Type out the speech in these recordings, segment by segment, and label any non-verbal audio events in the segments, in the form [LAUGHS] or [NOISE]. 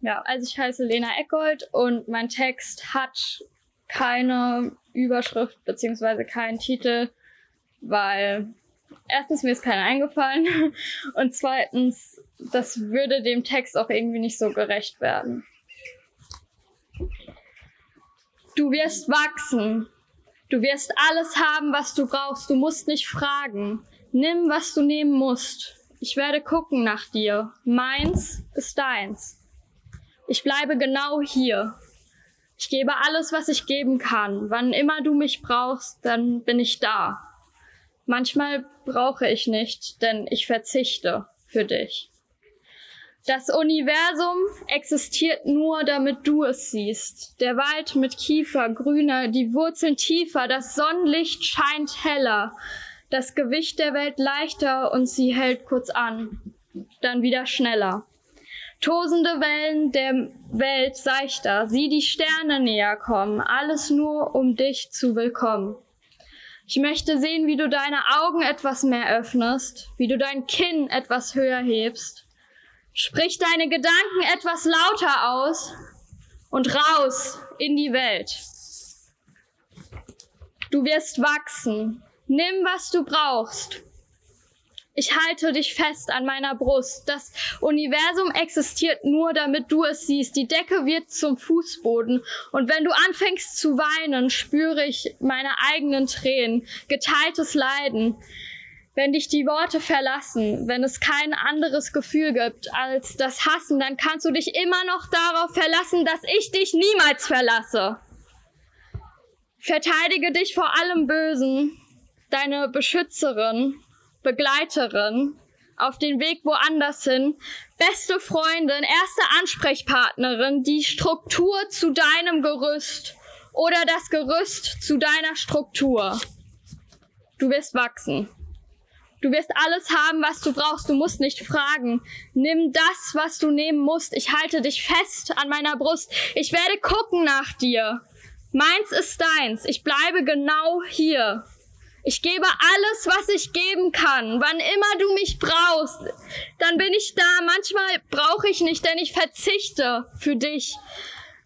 Ja, also ich heiße Lena Eckold und mein Text hat keine Überschrift beziehungsweise keinen Titel, weil erstens mir ist keiner eingefallen [LAUGHS] und zweitens, das würde dem Text auch irgendwie nicht so gerecht werden. Du wirst wachsen. Du wirst alles haben, was du brauchst. Du musst nicht fragen. Nimm, was du nehmen musst. Ich werde gucken nach dir. Meins ist deins. Ich bleibe genau hier. Ich gebe alles, was ich geben kann. Wann immer du mich brauchst, dann bin ich da. Manchmal brauche ich nicht, denn ich verzichte für dich. Das Universum existiert nur, damit du es siehst. Der Wald mit Kiefer grüner, die Wurzeln tiefer, das Sonnenlicht scheint heller, das Gewicht der Welt leichter und sie hält kurz an, dann wieder schneller. Tosende Wellen der Welt seichter, sieh die Sterne näher kommen, alles nur um dich zu willkommen. Ich möchte sehen, wie du deine Augen etwas mehr öffnest, wie du dein Kinn etwas höher hebst Sprich deine Gedanken etwas lauter aus und raus in die Welt. Du wirst wachsen. Nimm, was du brauchst. Ich halte dich fest an meiner Brust. Das Universum existiert nur, damit du es siehst. Die Decke wird zum Fußboden. Und wenn du anfängst zu weinen, spüre ich meine eigenen Tränen, geteiltes Leiden wenn dich die Worte verlassen, wenn es kein anderes Gefühl gibt als das Hassen, dann kannst du dich immer noch darauf verlassen, dass ich dich niemals verlasse. Verteidige dich vor allem Bösen, deine Beschützerin, Begleiterin, auf den Weg woanders hin, beste Freundin, erste Ansprechpartnerin, die Struktur zu deinem Gerüst oder das Gerüst zu deiner Struktur. Du wirst wachsen. Du wirst alles haben, was du brauchst. Du musst nicht fragen. Nimm das, was du nehmen musst. Ich halte dich fest an meiner Brust. Ich werde gucken nach dir. Meins ist deins. Ich bleibe genau hier. Ich gebe alles, was ich geben kann. Wann immer du mich brauchst, dann bin ich da. Manchmal brauche ich nicht, denn ich verzichte für dich.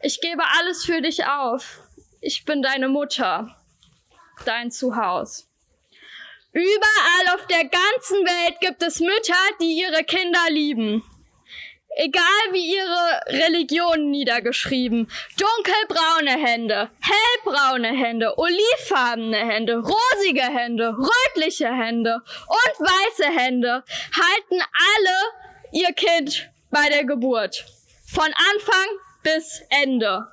Ich gebe alles für dich auf. Ich bin deine Mutter, dein Zuhause. Überall auf der ganzen Welt gibt es Mütter, die ihre Kinder lieben. Egal wie ihre Religion niedergeschrieben. Dunkelbraune Hände, hellbraune Hände, olivfarbene Hände, rosige Hände, rötliche Hände und weiße Hände halten alle ihr Kind bei der Geburt. Von Anfang bis Ende.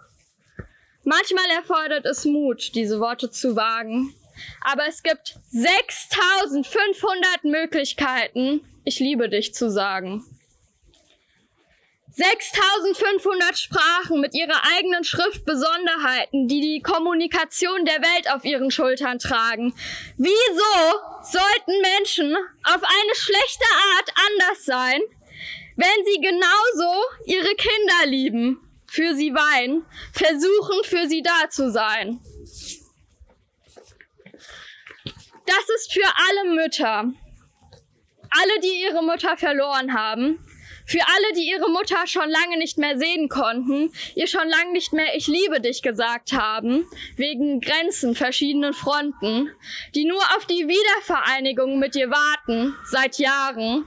Manchmal erfordert es Mut, diese Worte zu wagen aber es gibt 6500 Möglichkeiten, ich liebe dich zu sagen. 6500 Sprachen mit ihrer eigenen Schriftbesonderheiten, die die Kommunikation der Welt auf ihren Schultern tragen. Wieso sollten Menschen auf eine schlechte Art anders sein, wenn sie genauso ihre Kinder lieben, für sie weinen, versuchen für sie da zu sein? Das ist für alle Mütter. Alle, die ihre Mutter verloren haben. Für alle, die ihre Mutter schon lange nicht mehr sehen konnten, ihr schon lange nicht mehr Ich liebe dich gesagt haben, wegen Grenzen verschiedenen Fronten, die nur auf die Wiedervereinigung mit ihr warten, seit Jahren.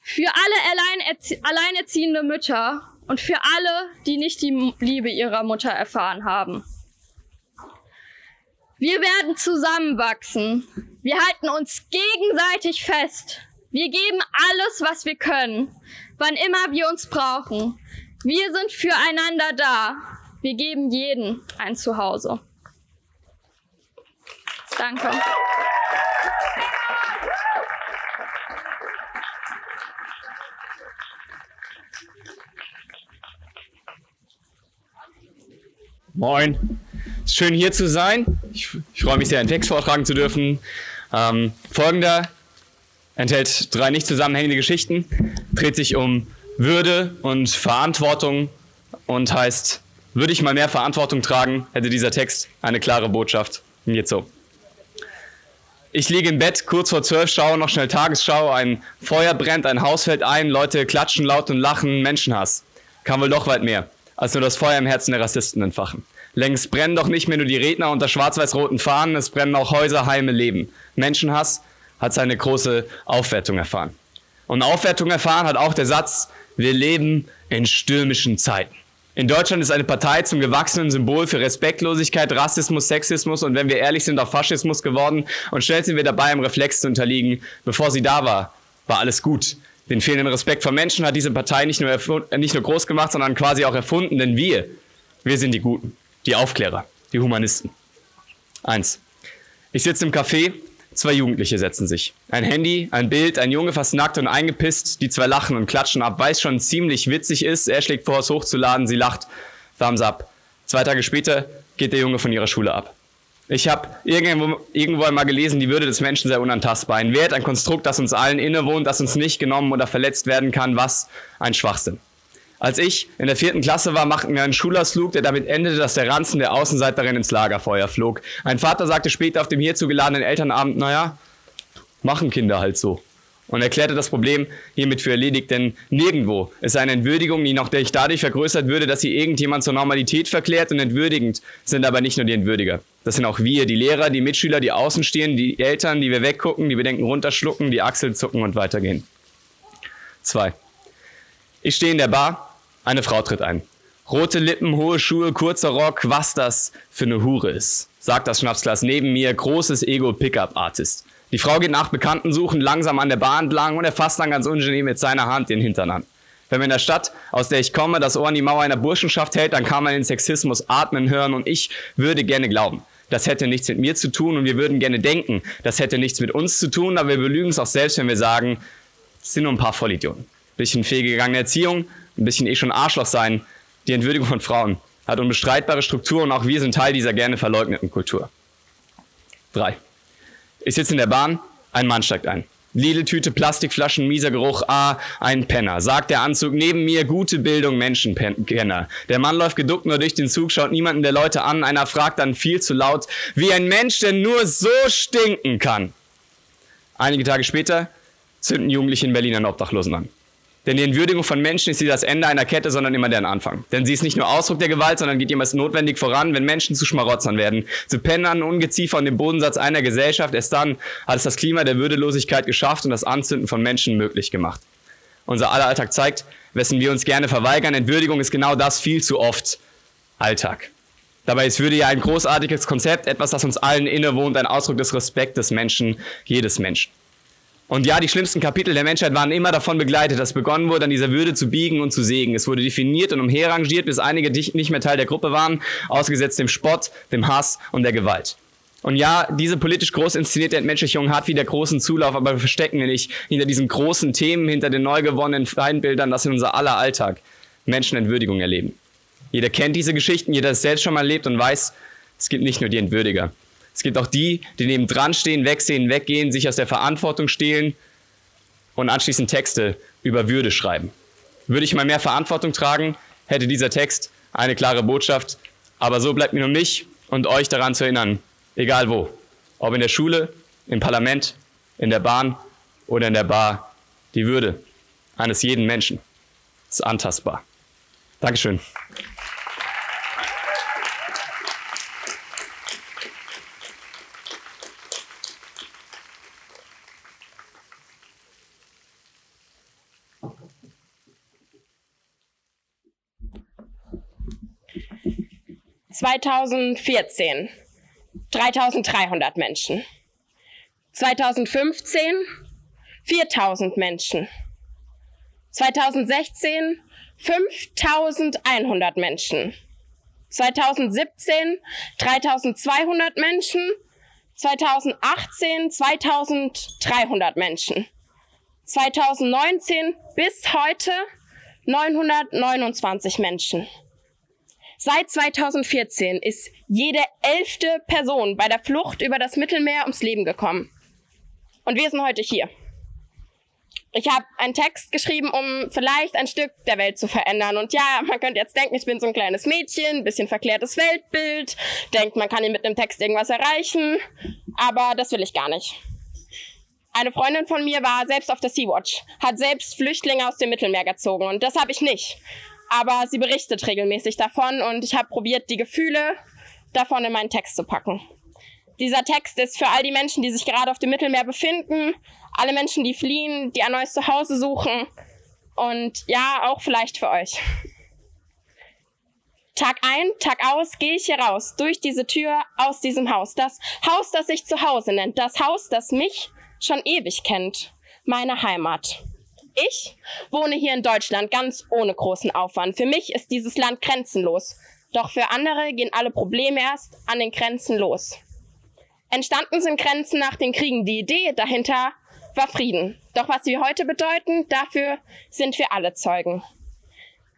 Für alle alleinerziehende Mütter und für alle, die nicht die Liebe ihrer Mutter erfahren haben. Wir werden zusammenwachsen. Wir halten uns gegenseitig fest. Wir geben alles, was wir können, wann immer wir uns brauchen. Wir sind füreinander da. Wir geben jeden ein Zuhause. Danke. Moin. Schön hier zu sein. Ich, ich freue mich sehr, einen Text vortragen zu dürfen. Ähm, folgender enthält drei nicht zusammenhängende Geschichten, dreht sich um Würde und Verantwortung und heißt, würde ich mal mehr Verantwortung tragen, hätte dieser Text eine klare Botschaft. Und jetzt so. Ich liege im Bett, kurz vor zwölf, schaue noch schnell Tagesschau, ein Feuer brennt, ein Haus fällt ein, Leute klatschen laut und lachen, Menschenhass. kann wohl doch weit mehr, als nur das Feuer im Herzen der Rassisten entfachen. Längst brennen doch nicht mehr nur die Redner unter schwarz-weiß-roten Fahnen, es brennen auch Häuser, Heime, Leben. Menschenhass hat seine große Aufwertung erfahren. Und Aufwertung erfahren hat auch der Satz, wir leben in stürmischen Zeiten. In Deutschland ist eine Partei zum gewachsenen Symbol für Respektlosigkeit, Rassismus, Sexismus und wenn wir ehrlich sind, auch Faschismus geworden. Und schnell sind wir dabei, im Reflex zu unterliegen. Bevor sie da war, war alles gut. Den fehlenden Respekt vor Menschen hat diese Partei nicht nur, nicht nur groß gemacht, sondern quasi auch erfunden, denn wir, wir sind die Guten, die Aufklärer, die Humanisten. Eins. Ich sitze im Café Zwei Jugendliche setzen sich. Ein Handy, ein Bild, ein Junge fast nackt und eingepisst. Die zwei lachen und klatschen ab, weil es schon ziemlich witzig ist. Er schlägt vor, es hochzuladen. Sie lacht. Thumbs up. Zwei Tage später geht der Junge von ihrer Schule ab. Ich habe irgendwo, irgendwo einmal gelesen, die Würde des Menschen sei unantastbar. Ein Wert, ein Konstrukt, das uns allen innewohnt, das uns nicht genommen oder verletzt werden kann. Was ein Schwachsinn. Als ich in der vierten Klasse war, machten wir einen Schulausflug, der damit endete, dass der Ranzen der Außenseiterin ins Lagerfeuer flog. Ein Vater sagte später auf dem hierzu geladenen Elternabend, naja, machen Kinder halt so. Und erklärte das Problem hiermit für erledigt, denn nirgendwo ist eine Entwürdigung, die noch dadurch vergrößert würde, dass sie irgendjemand zur Normalität verklärt und entwürdigend sind aber nicht nur die Entwürdiger. Das sind auch wir, die Lehrer, die Mitschüler, die außen stehen, die Eltern, die wir weggucken, die wir denken runterschlucken, die Achseln zucken und weitergehen. Zwei. Ich stehe in der Bar eine Frau tritt ein. Rote Lippen, hohe Schuhe, kurzer Rock, was das für eine Hure ist, sagt das Schnapsglas neben mir, großes Ego-Pickup-Artist. Die Frau geht nach Bekannten suchen, langsam an der Bahn entlang und er fasst dann ganz ungeniert mit seiner Hand den Hintern an. Wenn man in der Stadt, aus der ich komme, das Ohr an die Mauer einer Burschenschaft hält, dann kann man den Sexismus atmen hören und ich würde gerne glauben. Das hätte nichts mit mir zu tun und wir würden gerne denken, das hätte nichts mit uns zu tun, aber wir belügen es auch selbst, wenn wir sagen, es sind nur ein paar Vollidioten. Bisschen fehlgegangene Erziehung, ein bisschen eh schon Arschloch sein, die Entwürdigung von Frauen hat unbestreitbare Strukturen und auch wir sind Teil dieser gerne verleugneten Kultur. Drei. Ich sitze in der Bahn, ein Mann steigt ein. Lidl-Tüte, Plastikflaschen, mieser Geruch, ah, ein Penner. Sagt der Anzug neben mir, gute Bildung, Menschenkenner. Der Mann läuft geduckt nur durch den Zug, schaut niemanden der Leute an. Einer fragt dann viel zu laut, wie ein Mensch denn nur so stinken kann. Einige Tage später zünden Jugendliche in Berlin einen Obdachlosen an. Denn die Entwürdigung von Menschen ist nicht das Ende einer Kette, sondern immer deren Anfang. Denn sie ist nicht nur Ausdruck der Gewalt, sondern geht jemals notwendig voran, wenn Menschen zu Schmarotzern werden, zu Pennern, Ungeziefer und dem Bodensatz einer Gesellschaft. Erst dann hat es das Klima der Würdelosigkeit geschafft und das Anzünden von Menschen möglich gemacht. Unser aller Alltag zeigt, wessen wir uns gerne verweigern. Entwürdigung ist genau das viel zu oft Alltag. Dabei ist Würde ja ein großartiges Konzept, etwas, das uns allen innewohnt, ein Ausdruck des Respekts des Menschen, jedes Menschen. Und ja, die schlimmsten Kapitel der Menschheit waren immer davon begleitet, dass begonnen wurde, an dieser Würde zu biegen und zu sägen. Es wurde definiert und umherrangiert, bis einige nicht mehr Teil der Gruppe waren, ausgesetzt dem Spott, dem Hass und der Gewalt. Und ja, diese politisch groß inszenierte Entmenschlichung hat wieder großen Zulauf, aber wir verstecken ihn nicht hinter diesen großen Themen, hinter den neu gewonnenen Feindbildern, das in unser aller Alltag Menschenentwürdigung erleben. Jeder kennt diese Geschichten, jeder ist selbst schon mal erlebt und weiß, es gibt nicht nur die Entwürdiger. Es gibt auch die, die neben dran stehen, wegsehen, weggehen, sich aus der Verantwortung stehlen und anschließend Texte über Würde schreiben. Würde ich mal mehr Verantwortung tragen, hätte dieser Text eine klare Botschaft. Aber so bleibt mir nur mich und euch daran zu erinnern, egal wo. Ob in der Schule, im Parlament, in der Bahn oder in der Bar. Die Würde eines jeden Menschen ist antastbar. Dankeschön. 2014 3300 Menschen. 2015 4000 Menschen. 2016 5100 Menschen. 2017 3200 Menschen. 2018 2300 Menschen. 2019 bis heute 929 Menschen. Seit 2014 ist jede elfte Person bei der Flucht über das Mittelmeer ums Leben gekommen. Und wir sind heute hier. Ich habe einen Text geschrieben, um vielleicht ein Stück der Welt zu verändern. Und ja, man könnte jetzt denken, ich bin so ein kleines Mädchen, bisschen verklärtes Weltbild, denkt, man kann hier mit einem Text irgendwas erreichen. Aber das will ich gar nicht. Eine Freundin von mir war selbst auf der Sea-Watch, hat selbst Flüchtlinge aus dem Mittelmeer gezogen und das habe ich nicht. Aber sie berichtet regelmäßig davon und ich habe probiert, die Gefühle davon in meinen Text zu packen. Dieser Text ist für all die Menschen, die sich gerade auf dem Mittelmeer befinden, alle Menschen, die fliehen, die ein neues Zuhause suchen und ja, auch vielleicht für euch. Tag ein, Tag aus gehe ich hier raus, durch diese Tür, aus diesem Haus. Das Haus, das sich zu Hause nennt. Das Haus, das mich schon ewig kennt. Meine Heimat. Ich wohne hier in Deutschland ganz ohne großen Aufwand. Für mich ist dieses Land grenzenlos. Doch für andere gehen alle Probleme erst an den Grenzen los. Entstanden sind Grenzen nach den Kriegen. Die Idee dahinter war Frieden. Doch was sie heute bedeuten, dafür sind wir alle Zeugen.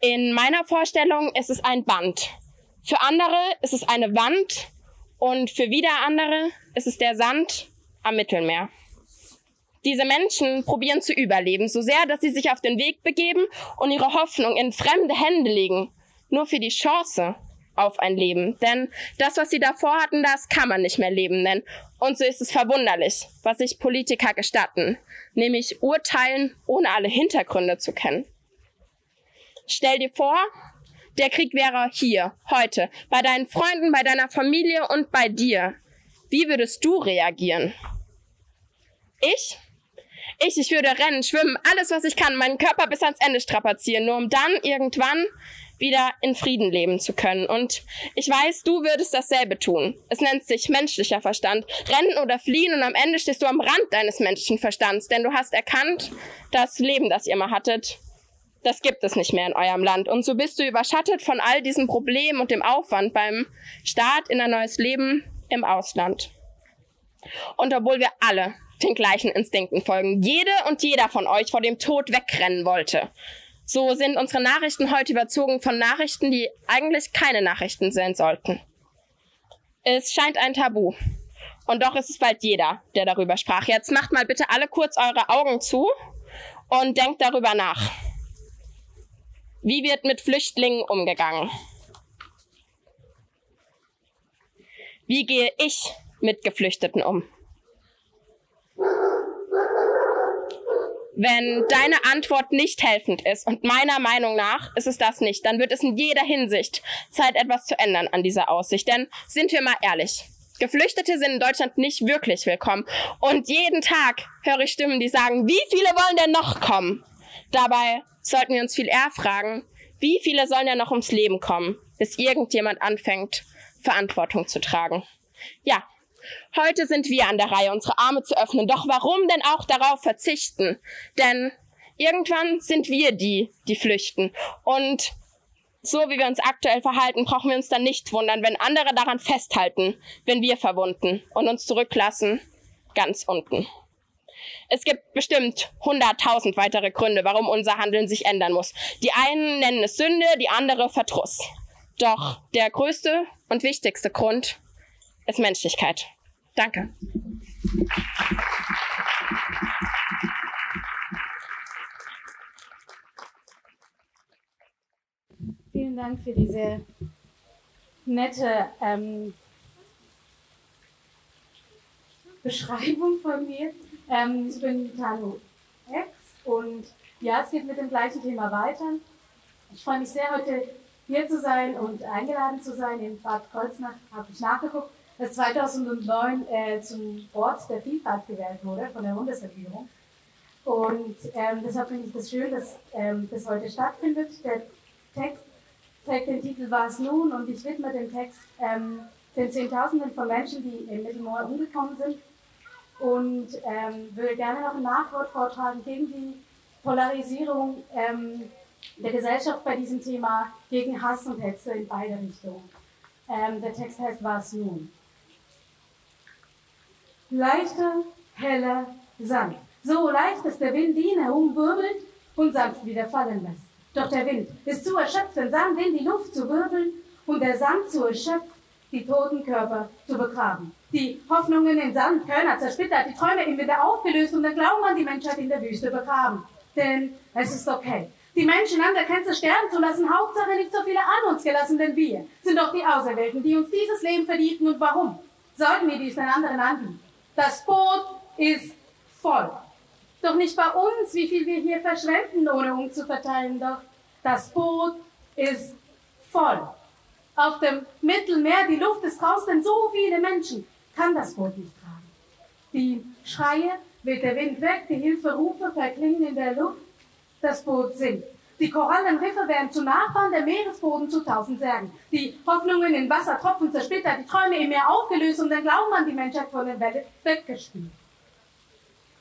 In meiner Vorstellung ist es ein Band. Für andere ist es eine Wand und für wieder andere ist es der Sand am Mittelmeer. Diese Menschen probieren zu überleben, so sehr, dass sie sich auf den Weg begeben und ihre Hoffnung in fremde Hände legen, nur für die Chance auf ein Leben. Denn das, was sie davor hatten, das kann man nicht mehr Leben nennen. Und so ist es verwunderlich, was sich Politiker gestatten, nämlich urteilen, ohne alle Hintergründe zu kennen. Stell dir vor, der Krieg wäre hier, heute, bei deinen Freunden, bei deiner Familie und bei dir. Wie würdest du reagieren? Ich? Ich, ich würde rennen, schwimmen, alles, was ich kann, meinen Körper bis ans Ende strapazieren, nur um dann irgendwann wieder in Frieden leben zu können. Und ich weiß, du würdest dasselbe tun. Es nennt sich menschlicher Verstand. Rennen oder fliehen und am Ende stehst du am Rand deines menschlichen Verstands, denn du hast erkannt, das Leben, das ihr mal hattet, das gibt es nicht mehr in eurem Land. Und so bist du überschattet von all diesen Problemen und dem Aufwand beim Start in ein neues Leben im Ausland. Und obwohl wir alle den gleichen Instinkten folgen, jede und jeder von euch vor dem Tod wegrennen wollte, so sind unsere Nachrichten heute überzogen von Nachrichten, die eigentlich keine Nachrichten sein sollten. Es scheint ein Tabu. Und doch ist es bald jeder, der darüber sprach. Jetzt macht mal bitte alle kurz eure Augen zu und denkt darüber nach. Wie wird mit Flüchtlingen umgegangen? Wie gehe ich mit Geflüchteten um? Wenn deine Antwort nicht helfend ist, und meiner Meinung nach ist es das nicht, dann wird es in jeder Hinsicht Zeit, etwas zu ändern an dieser Aussicht. Denn sind wir mal ehrlich, Geflüchtete sind in Deutschland nicht wirklich willkommen. Und jeden Tag höre ich Stimmen, die sagen, wie viele wollen denn noch kommen? Dabei sollten wir uns viel eher fragen, wie viele sollen ja noch ums Leben kommen, bis irgendjemand anfängt, Verantwortung zu tragen? Ja, heute sind wir an der Reihe, unsere Arme zu öffnen. Doch warum denn auch darauf verzichten? Denn irgendwann sind wir die, die flüchten. Und so wie wir uns aktuell verhalten, brauchen wir uns dann nicht wundern, wenn andere daran festhalten, wenn wir verwunden und uns zurücklassen, ganz unten. Es gibt bestimmt hunderttausend weitere Gründe, warum unser Handeln sich ändern muss. Die einen nennen es Sünde, die andere Verdruss. Doch der größte und wichtigste Grund ist Menschlichkeit. Danke. Vielen Dank für diese nette ähm, Beschreibung von mir. Ähm, ich bin Tanu X und ja, es geht mit dem gleichen Thema weiter. Ich freue mich sehr, heute hier zu sein und eingeladen zu sein. In Bad Kreuznach habe ich nachgeguckt, dass 2009 äh, zum Ort der Vielfalt gewählt wurde von der Bundesregierung. Und ähm, deshalb finde ich das schön, dass ähm, das heute stattfindet. Der Text trägt den Titel Was nun? Und ich widme den Text ähm, den Zehntausenden von Menschen, die im Mittelmeer umgekommen sind und ähm, würde gerne noch ein Nachwort vortragen gegen die Polarisierung ähm, der Gesellschaft bei diesem Thema, gegen Hass und Hetze in beide Richtungen. Ähm, der Text heißt Was nun? Leichter, heller Sand. So leicht, dass der Wind ihn herumwirbelt und sanft wieder fallen lässt. Doch der Wind ist zu erschöpft, den Sand in die Luft zu wirbeln und der Sand zu erschöpft, die toten Körper zu begraben die Hoffnungen in Sand, Körner zersplittert, die Träume im Winter aufgelöst und der Glauben an die Menschheit in der Wüste begraben. Denn es ist okay. Die Menschen an der Grenze sterben zu lassen, Hauptsache nicht so viele an uns gelassen, denn wir sind doch die Auserwählten, die uns dieses Leben verdienten. Und warum sollten wir dies den anderen anbieten? Das Boot ist voll. Doch nicht bei uns, wie viel wir hier verschwenden, ohne umzuverteilen. Doch das Boot ist voll. Auf dem Mittelmeer, die Luft ist raus, denn so viele Menschen kann das Boot nicht tragen. Die Schreie weht der Wind weg, die Hilferufe verklingen in der Luft, das Boot sinkt. Die Korallenriffe werden zu Nachbarn, der Meeresboden zu tausend Särgen. Die Hoffnungen in Wassertropfen zersplittert, die Träume im Meer aufgelöst und den Glauben an die Menschheit von der Welle weggespült.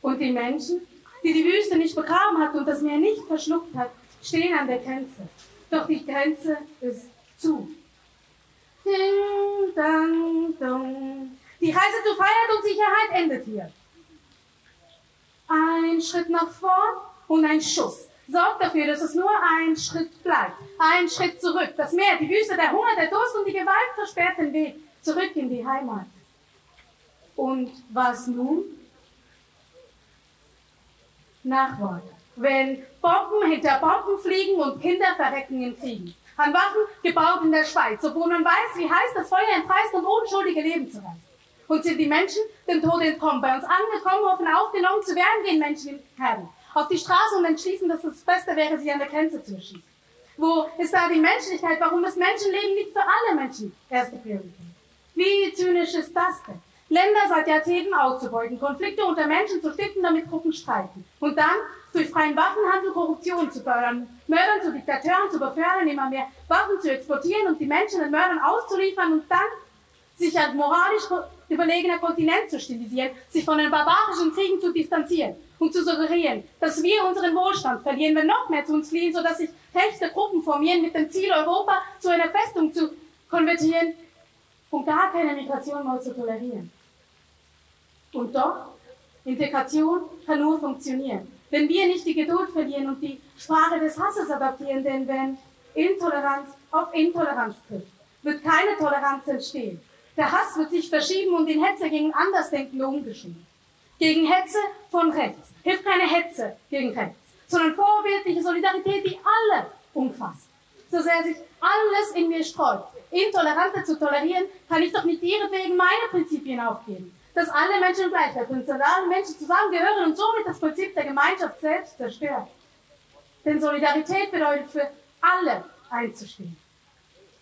Und die Menschen, die die Wüste nicht begraben hat und das Meer nicht verschluckt hat, stehen an der Grenze. Doch die Grenze ist zu. Ding, dang, dong. Die Reise zu Freiheit und Sicherheit endet hier. Ein Schritt nach vorn und ein Schuss. Sorgt dafür, dass es nur ein Schritt bleibt. Ein Schritt zurück. Das Meer, die Wüste, der Hunger, der Durst und die Gewalt versperrt den Weg zurück in die Heimat. Und was nun? Nachwort. Wenn Bomben hinter Bomben fliegen und Kinder verrecken in Kriegen. An Waffen gebaut in der Schweiz, obwohl man weiß, wie heiß das Feuer entreißt und unschuldige Leben zu reißen. Und sind die Menschen dem Tod entkommen, bei uns angekommen, hoffen aufgenommen zu werden, gehen Menschen in Herden auf die Straße und entschließen, dass es das Beste wäre, sie an der Grenze zu erschießen. Wo ist da die Menschlichkeit? Warum ist Menschenleben nicht für alle Menschen erste Priorität? Wie zynisch ist das denn? Länder seit Jahrzehnten auszubeuten, Konflikte unter Menschen zu stiften, damit Gruppen streiten. Und dann durch freien Waffenhandel Korruption zu fördern, Mördern zu Diktateuren zu befördern, immer mehr Waffen zu exportieren und die Menschen den Mördern auszuliefern und dann sich als moralisch überlegener Kontinent zu stilisieren, sich von den barbarischen Kriegen zu distanzieren und zu suggerieren, dass wir unseren Wohlstand verlieren, wenn noch mehr zu uns fliehen, sodass sich rechte Gruppen formieren mit dem Ziel, Europa zu einer Festung zu konvertieren und gar keine Migration mehr zu tolerieren. Und doch, Integration kann nur funktionieren, wenn wir nicht die Geduld verlieren und die Sprache des Hasses adaptieren, denn wenn Intoleranz auf Intoleranz trifft, wird keine Toleranz entstehen. Der Hass wird sich verschieben und in Hetze gegen Andersdenkende umgeschrieben. Gegen Hetze von rechts. Hilft keine Hetze gegen rechts, sondern vorbildliche Solidarität, die alle umfasst. So sehr sich alles in mir sträubt, Intolerante zu tolerieren, kann ich doch nicht ihretwegen meine Prinzipien aufgeben. Dass alle Menschen Gleichheit und dass alle Menschen zusammengehören und somit das Prinzip der Gemeinschaft selbst zerstört. Denn Solidarität bedeutet für alle einzustehen.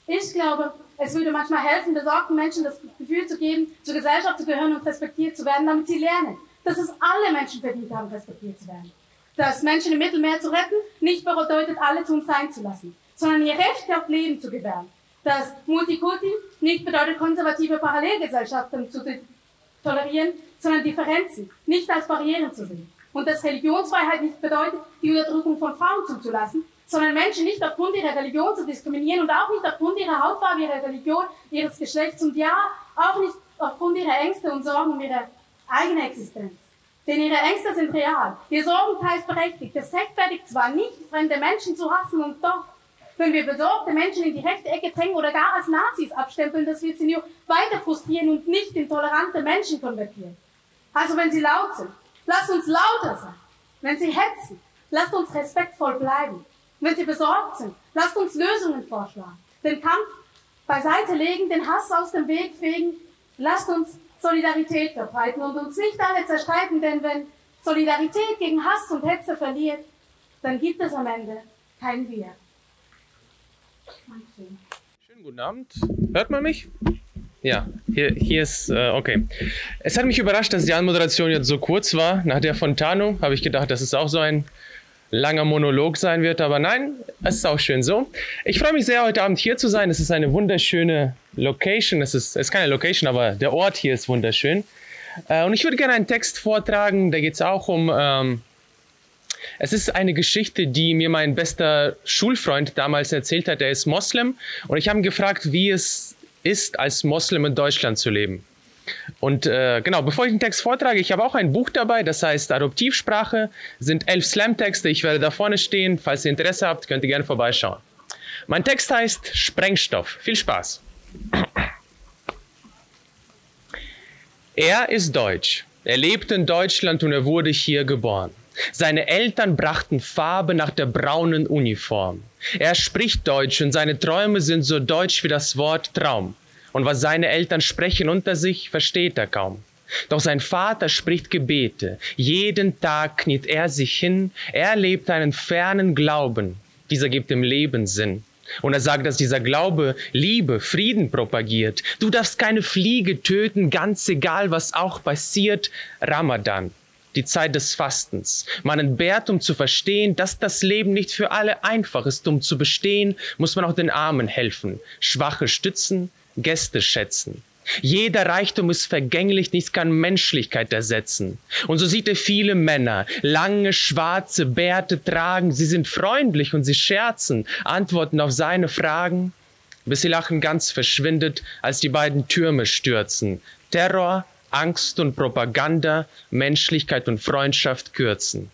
Ich glaube, es würde manchmal helfen, besorgten Menschen das Gefühl zu geben, zur Gesellschaft zu gehören und respektiert zu werden, damit sie lernen, dass es alle Menschen verdient haben, respektiert zu werden. Dass Menschen im Mittelmeer zu retten nicht bedeutet, alle zu uns sein zu lassen, sondern ihr Recht auf Leben zu gewähren. Dass Multikulti nicht bedeutet, konservative Parallelgesellschaften zu tolerieren, sondern Differenzen nicht als Barrieren zu sehen. Und dass Religionsfreiheit nicht bedeutet, die Unterdrückung von Frauen zuzulassen, sondern Menschen nicht aufgrund ihrer Religion zu diskriminieren und auch nicht aufgrund ihrer Hautfarbe, ihrer Religion, ihres Geschlechts und ja, auch nicht aufgrund ihrer Ängste und Sorgen um ihre eigene Existenz. Denn ihre Ängste sind real. Ihr Sorgen teils berechtigt. Es rechtfertigt zwar nicht, fremde Menschen zu hassen und doch, wenn wir besorgte Menschen in die rechte Ecke drängen oder gar als Nazis abstempeln, das wird sie nur weiter frustrieren und nicht in tolerante Menschen konvertieren. Also wenn sie laut sind, lasst uns lauter sein. Wenn sie hetzen, lasst uns respektvoll bleiben. Wenn Sie besorgt sind, lasst uns Lösungen vorschlagen. Den Kampf beiseite legen, den Hass aus dem Weg fegen. Lasst uns Solidarität verbreiten und uns nicht alle zerstreiten, denn wenn Solidarität gegen Hass und Hetze verliert, dann gibt es am Ende kein Wir. Schönen guten Abend. Hört man mich? Ja, hier, hier ist, äh, okay. Es hat mich überrascht, dass die Anmoderation jetzt so kurz war. Nach der Fontano habe ich gedacht, das ist auch so ein langer Monolog sein wird, aber nein, es ist auch schön so. Ich freue mich sehr, heute Abend hier zu sein. Es ist eine wunderschöne Location. Es ist, es ist keine Location, aber der Ort hier ist wunderschön. Äh, und ich würde gerne einen Text vortragen, da geht es auch um. Ähm, es ist eine Geschichte, die mir mein bester Schulfreund damals erzählt hat. Er ist Moslem und ich habe ihn gefragt, wie es ist, als Moslem in Deutschland zu leben. Und äh, genau, bevor ich den Text vortrage, ich habe auch ein Buch dabei, das heißt Adoptivsprache, sind elf Slam-Texte. Ich werde da vorne stehen. Falls ihr Interesse habt, könnt ihr gerne vorbeischauen. Mein Text heißt Sprengstoff. Viel Spaß. Er ist deutsch. Er lebt in Deutschland und er wurde hier geboren. Seine Eltern brachten Farbe nach der braunen Uniform. Er spricht Deutsch und seine Träume sind so deutsch wie das Wort Traum und was seine Eltern sprechen unter sich, versteht er kaum. Doch sein Vater spricht Gebete. Jeden Tag kniet er sich hin. Er lebt einen fernen Glauben. Dieser gibt dem Leben Sinn. Und er sagt, dass dieser Glaube Liebe, Frieden propagiert. Du darfst keine Fliege töten, ganz egal, was auch passiert. Ramadan, die Zeit des Fastens. Man entbehrt, um zu verstehen, dass das Leben nicht für alle einfach ist. Um zu bestehen, muss man auch den Armen helfen, Schwache stützen, Gäste schätzen. Jeder Reichtum ist vergänglich, nichts kann Menschlichkeit ersetzen. Und so sieht er viele Männer, lange schwarze Bärte tragen, sie sind freundlich und sie scherzen, antworten auf seine Fragen, bis ihr Lachen ganz verschwindet, als die beiden Türme stürzen. Terror, Angst und Propaganda, Menschlichkeit und Freundschaft kürzen.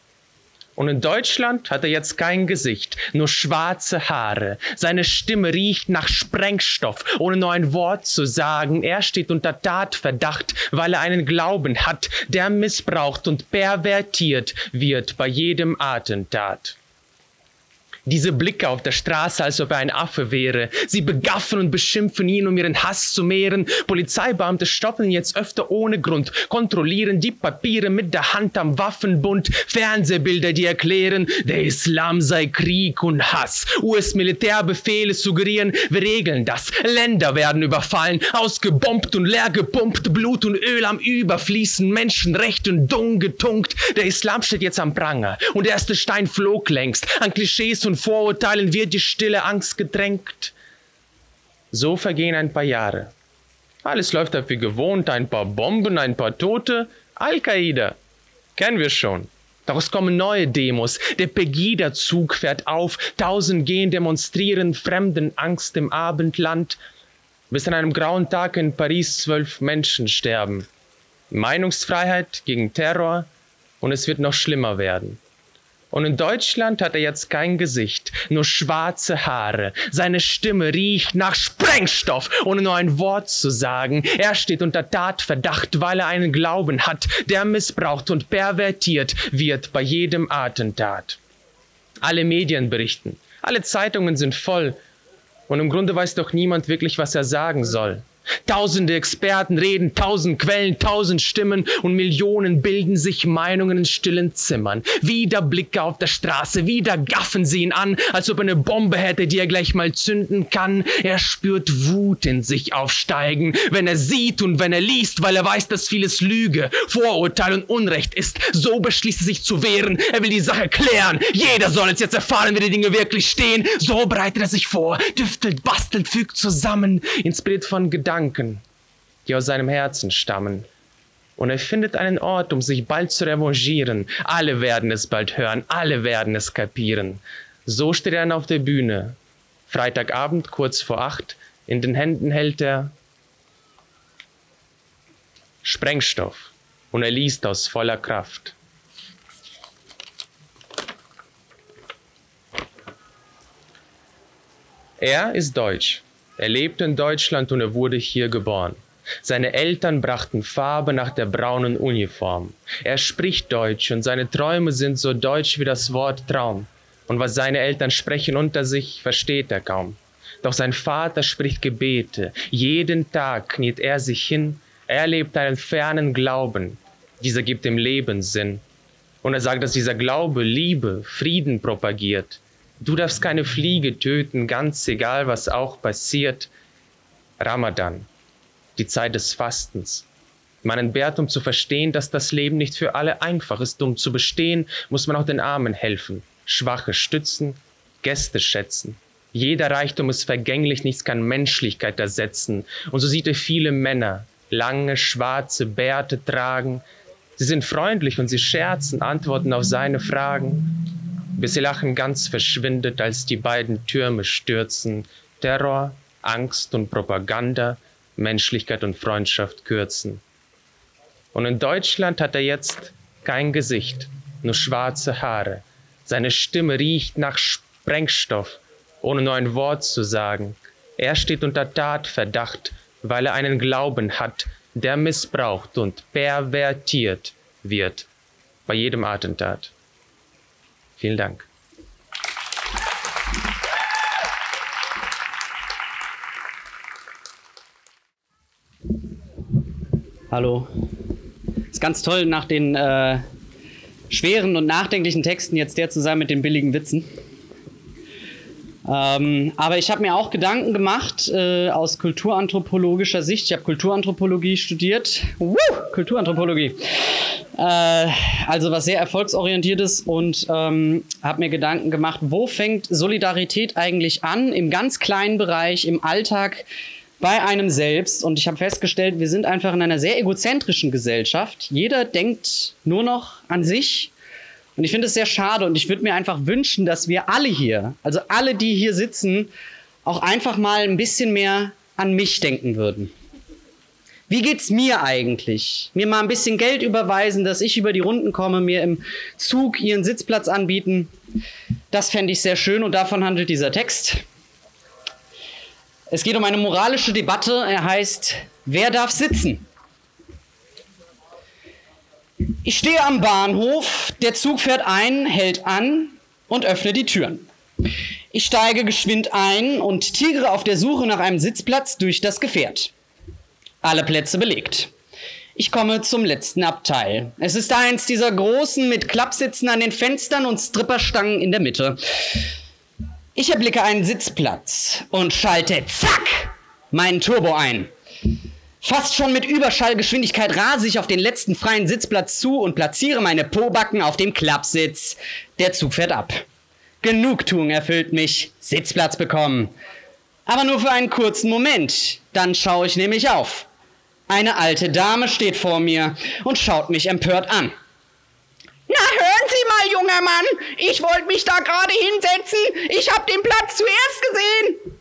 Und in Deutschland hat er jetzt kein Gesicht, nur schwarze Haare. Seine Stimme riecht nach Sprengstoff, ohne nur ein Wort zu sagen. Er steht unter Tatverdacht, weil er einen Glauben hat, der missbraucht und pervertiert wird bei jedem Attentat. Diese Blicke auf der Straße, als ob er ein Affe wäre. Sie begaffen und beschimpfen ihn, um ihren Hass zu mehren. Polizeibeamte stoppen jetzt öfter ohne Grund, kontrollieren die Papiere mit der Hand am Waffenbund. Fernsehbilder, die erklären, der Islam sei Krieg und Hass. US-Militärbefehle suggerieren, wir regeln das. Länder werden überfallen, ausgebombt und leer gepumpt, Blut und Öl am Überfließen, Menschenrechte und dumm getunkt. Der Islam steht jetzt am Pranger und der erste Stein flog längst an Klischees und von Vorurteilen wird die stille Angst gedrängt. So vergehen ein paar Jahre. Alles läuft ab wie gewohnt, ein paar Bomben, ein paar Tote. Al-Qaida. Kennen wir schon. Doch es kommen neue Demos. Der Pegida-Zug fährt auf. Tausend gehen demonstrieren, fremden Angst im Abendland. Bis an einem grauen Tag in Paris zwölf Menschen sterben. Meinungsfreiheit gegen Terror und es wird noch schlimmer werden. Und in Deutschland hat er jetzt kein Gesicht, nur schwarze Haare. Seine Stimme riecht nach Sprengstoff, ohne nur ein Wort zu sagen. Er steht unter Tatverdacht, weil er einen Glauben hat, der missbraucht und pervertiert wird bei jedem Attentat. Alle Medien berichten, alle Zeitungen sind voll. Und im Grunde weiß doch niemand wirklich, was er sagen soll. Tausende Experten reden, tausend Quellen, tausend Stimmen und Millionen bilden sich Meinungen in stillen Zimmern. Wieder Blicke auf der Straße, wieder gaffen sie ihn an, als ob er eine Bombe hätte, die er gleich mal zünden kann. Er spürt Wut in sich aufsteigen, wenn er sieht und wenn er liest, weil er weiß, dass vieles Lüge, Vorurteil und Unrecht ist. So beschließt er sich zu wehren. Er will die Sache klären. Jeder soll es jetzt erfahren, wie die Dinge wirklich stehen. So bereitet er sich vor, düftelt, bastelt, fügt zusammen, inspiriert von Gedanken Gedanken, die aus seinem Herzen stammen. Und er findet einen Ort, um sich bald zu revanchieren. Alle werden es bald hören, alle werden es kapieren. So steht er dann auf der Bühne. Freitagabend, kurz vor acht, in den Händen hält er Sprengstoff und er liest aus voller Kraft. Er ist deutsch. Er lebte in Deutschland und er wurde hier geboren. Seine Eltern brachten Farbe nach der braunen Uniform. Er spricht Deutsch und seine Träume sind so deutsch wie das Wort Traum. Und was seine Eltern sprechen unter sich, versteht er kaum. Doch sein Vater spricht Gebete. Jeden Tag kniet er sich hin. Er lebt einen fernen Glauben. Dieser gibt dem Leben Sinn. Und er sagt, dass dieser Glaube Liebe, Frieden propagiert. Du darfst keine Fliege töten, ganz egal, was auch passiert. Ramadan, die Zeit des Fastens. Man entbehrt, um zu verstehen, dass das Leben nicht für alle einfach ist. Um zu bestehen, muss man auch den Armen helfen, Schwache stützen, Gäste schätzen. Jeder Reichtum ist vergänglich, nichts kann Menschlichkeit ersetzen. Und so sieht er viele Männer, lange schwarze Bärte tragen. Sie sind freundlich und sie scherzen, antworten auf seine Fragen bis ihr Lachen ganz verschwindet, als die beiden Türme stürzen, Terror, Angst und Propaganda, Menschlichkeit und Freundschaft kürzen. Und in Deutschland hat er jetzt kein Gesicht, nur schwarze Haare. Seine Stimme riecht nach Sprengstoff, ohne nur ein Wort zu sagen. Er steht unter Tatverdacht, weil er einen Glauben hat, der missbraucht und pervertiert wird bei jedem Attentat. Vielen Dank. Hallo. Ist ganz toll, nach den äh, schweren und nachdenklichen Texten jetzt der zusammen mit den billigen Witzen. Ähm, aber ich habe mir auch Gedanken gemacht äh, aus kulturanthropologischer Sicht. Ich habe Kulturanthropologie studiert. Woo! Kulturanthropologie. Äh, also was sehr erfolgsorientiertes und ähm, habe mir Gedanken gemacht, wo fängt Solidarität eigentlich an? Im ganz kleinen Bereich, im Alltag bei einem selbst. Und ich habe festgestellt, wir sind einfach in einer sehr egozentrischen Gesellschaft. Jeder denkt nur noch an sich und ich finde es sehr schade und ich würde mir einfach wünschen, dass wir alle hier, also alle, die hier sitzen, auch einfach mal ein bisschen mehr an mich denken würden. Wie geht's mir eigentlich? Mir mal ein bisschen Geld überweisen, dass ich über die Runden komme, mir im Zug ihren Sitzplatz anbieten. Das fände ich sehr schön und davon handelt dieser Text. Es geht um eine moralische Debatte. Er heißt, wer darf sitzen? Ich stehe am Bahnhof, der Zug fährt ein, hält an und öffne die Türen. Ich steige geschwind ein und tigere auf der Suche nach einem Sitzplatz durch das Gefährt. Alle Plätze belegt. Ich komme zum letzten Abteil. Es ist eins dieser großen mit Klappsitzen an den Fenstern und Stripperstangen in der Mitte. Ich erblicke einen Sitzplatz und schalte zack meinen Turbo ein. Fast schon mit Überschallgeschwindigkeit rase ich auf den letzten freien Sitzplatz zu und platziere meine Pobacken auf dem Klappsitz. Der Zug fährt ab. Genugtuung erfüllt mich. Sitzplatz bekommen. Aber nur für einen kurzen Moment. Dann schaue ich nämlich auf. Eine alte Dame steht vor mir und schaut mich empört an. Na, hören Sie mal, junger Mann. Ich wollte mich da gerade hinsetzen. Ich habe den Platz zuerst gesehen.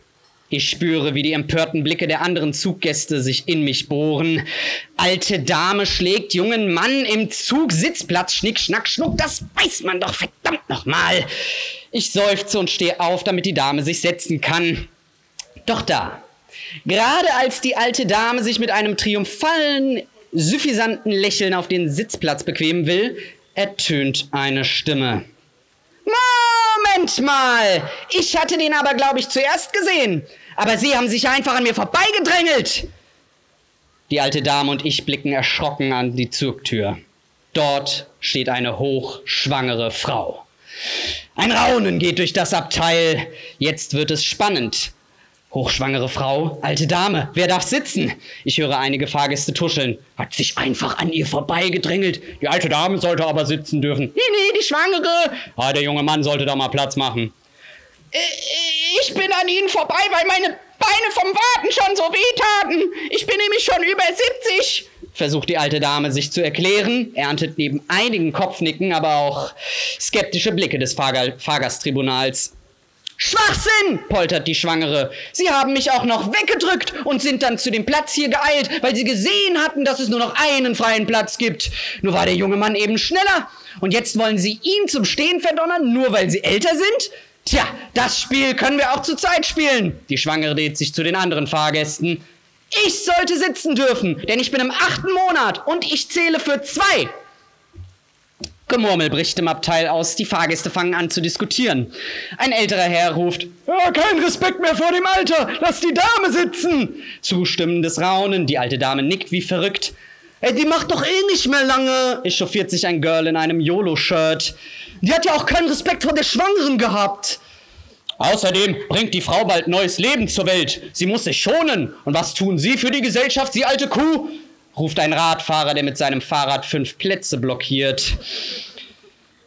Ich spüre, wie die empörten Blicke der anderen Zuggäste sich in mich bohren. Alte Dame schlägt jungen Mann im Zug Sitzplatz, schnick, schnack, schnuck, das weiß man doch verdammt nochmal. Ich seufze und stehe auf, damit die Dame sich setzen kann. Doch da, gerade als die alte Dame sich mit einem triumphalen, suffisanten Lächeln auf den Sitzplatz bequemen will, ertönt eine Stimme. Moment mal! Ich hatte den aber, glaube ich, zuerst gesehen. Aber Sie haben sich einfach an mir vorbeigedrängelt. Die alte Dame und ich blicken erschrocken an die Zugtür. Dort steht eine hochschwangere Frau. Ein Raunen geht durch das Abteil. Jetzt wird es spannend. Hochschwangere Frau, alte Dame, wer darf sitzen? Ich höre einige Fahrgäste tuscheln. Hat sich einfach an ihr vorbeigedrängelt. Die alte Dame sollte aber sitzen dürfen. Nee, nee, die Schwangere. Ah, der junge Mann sollte da mal Platz machen. Äh, ich bin an ihnen vorbei, weil meine Beine vom Warten schon so wehtaten. Ich bin nämlich schon über 70. Versucht die alte Dame sich zu erklären, erntet neben einigen Kopfnicken aber auch skeptische Blicke des Fahr Fahrgasttribunals. Schwachsinn, poltert die Schwangere. Sie haben mich auch noch weggedrückt und sind dann zu dem Platz hier geeilt, weil sie gesehen hatten, dass es nur noch einen freien Platz gibt. Nur war der junge Mann eben schneller. Und jetzt wollen sie ihn zum Stehen verdonnern, nur weil sie älter sind? Tja, das Spiel können wir auch zu zweit spielen. Die Schwangere dreht sich zu den anderen Fahrgästen. Ich sollte sitzen dürfen, denn ich bin im achten Monat und ich zähle für zwei. Gemurmel bricht im Abteil aus, die Fahrgäste fangen an zu diskutieren. Ein älterer Herr ruft, ja, kein Respekt mehr vor dem Alter, lass die Dame sitzen. Zustimmendes Raunen, die alte Dame nickt wie verrückt. Ey, die macht doch eh nicht mehr lange, echauffiert sich ein Girl in einem YOLO-Shirt. Die hat ja auch keinen Respekt vor der Schwangeren gehabt. Außerdem bringt die Frau bald neues Leben zur Welt. Sie muss sich schonen. Und was tun Sie für die Gesellschaft, Sie alte Kuh? ruft ein Radfahrer, der mit seinem Fahrrad fünf Plätze blockiert.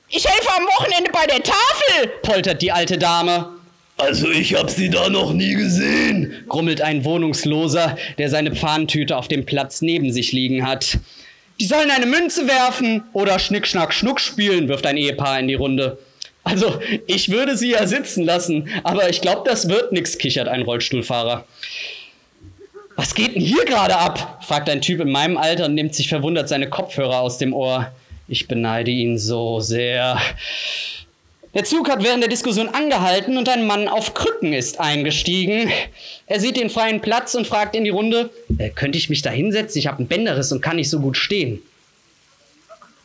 Ich helfe am Wochenende bei der Tafel, poltert die alte Dame. Also ich hab sie da noch nie gesehen, grummelt ein Wohnungsloser, der seine Pfahntüte auf dem Platz neben sich liegen hat. Die sollen eine Münze werfen oder Schnick, Schnack, Schnuck spielen, wirft ein Ehepaar in die Runde. Also, ich würde sie ja sitzen lassen, aber ich glaube, das wird nix, kichert ein Rollstuhlfahrer. Was geht denn hier gerade ab? fragt ein Typ in meinem Alter und nimmt sich verwundert seine Kopfhörer aus dem Ohr. Ich beneide ihn so sehr. Der Zug hat während der Diskussion angehalten und ein Mann auf Krücken ist eingestiegen. Er sieht den freien Platz und fragt in die Runde, äh, könnte ich mich da hinsetzen? Ich habe einen Bänderriss und kann nicht so gut stehen.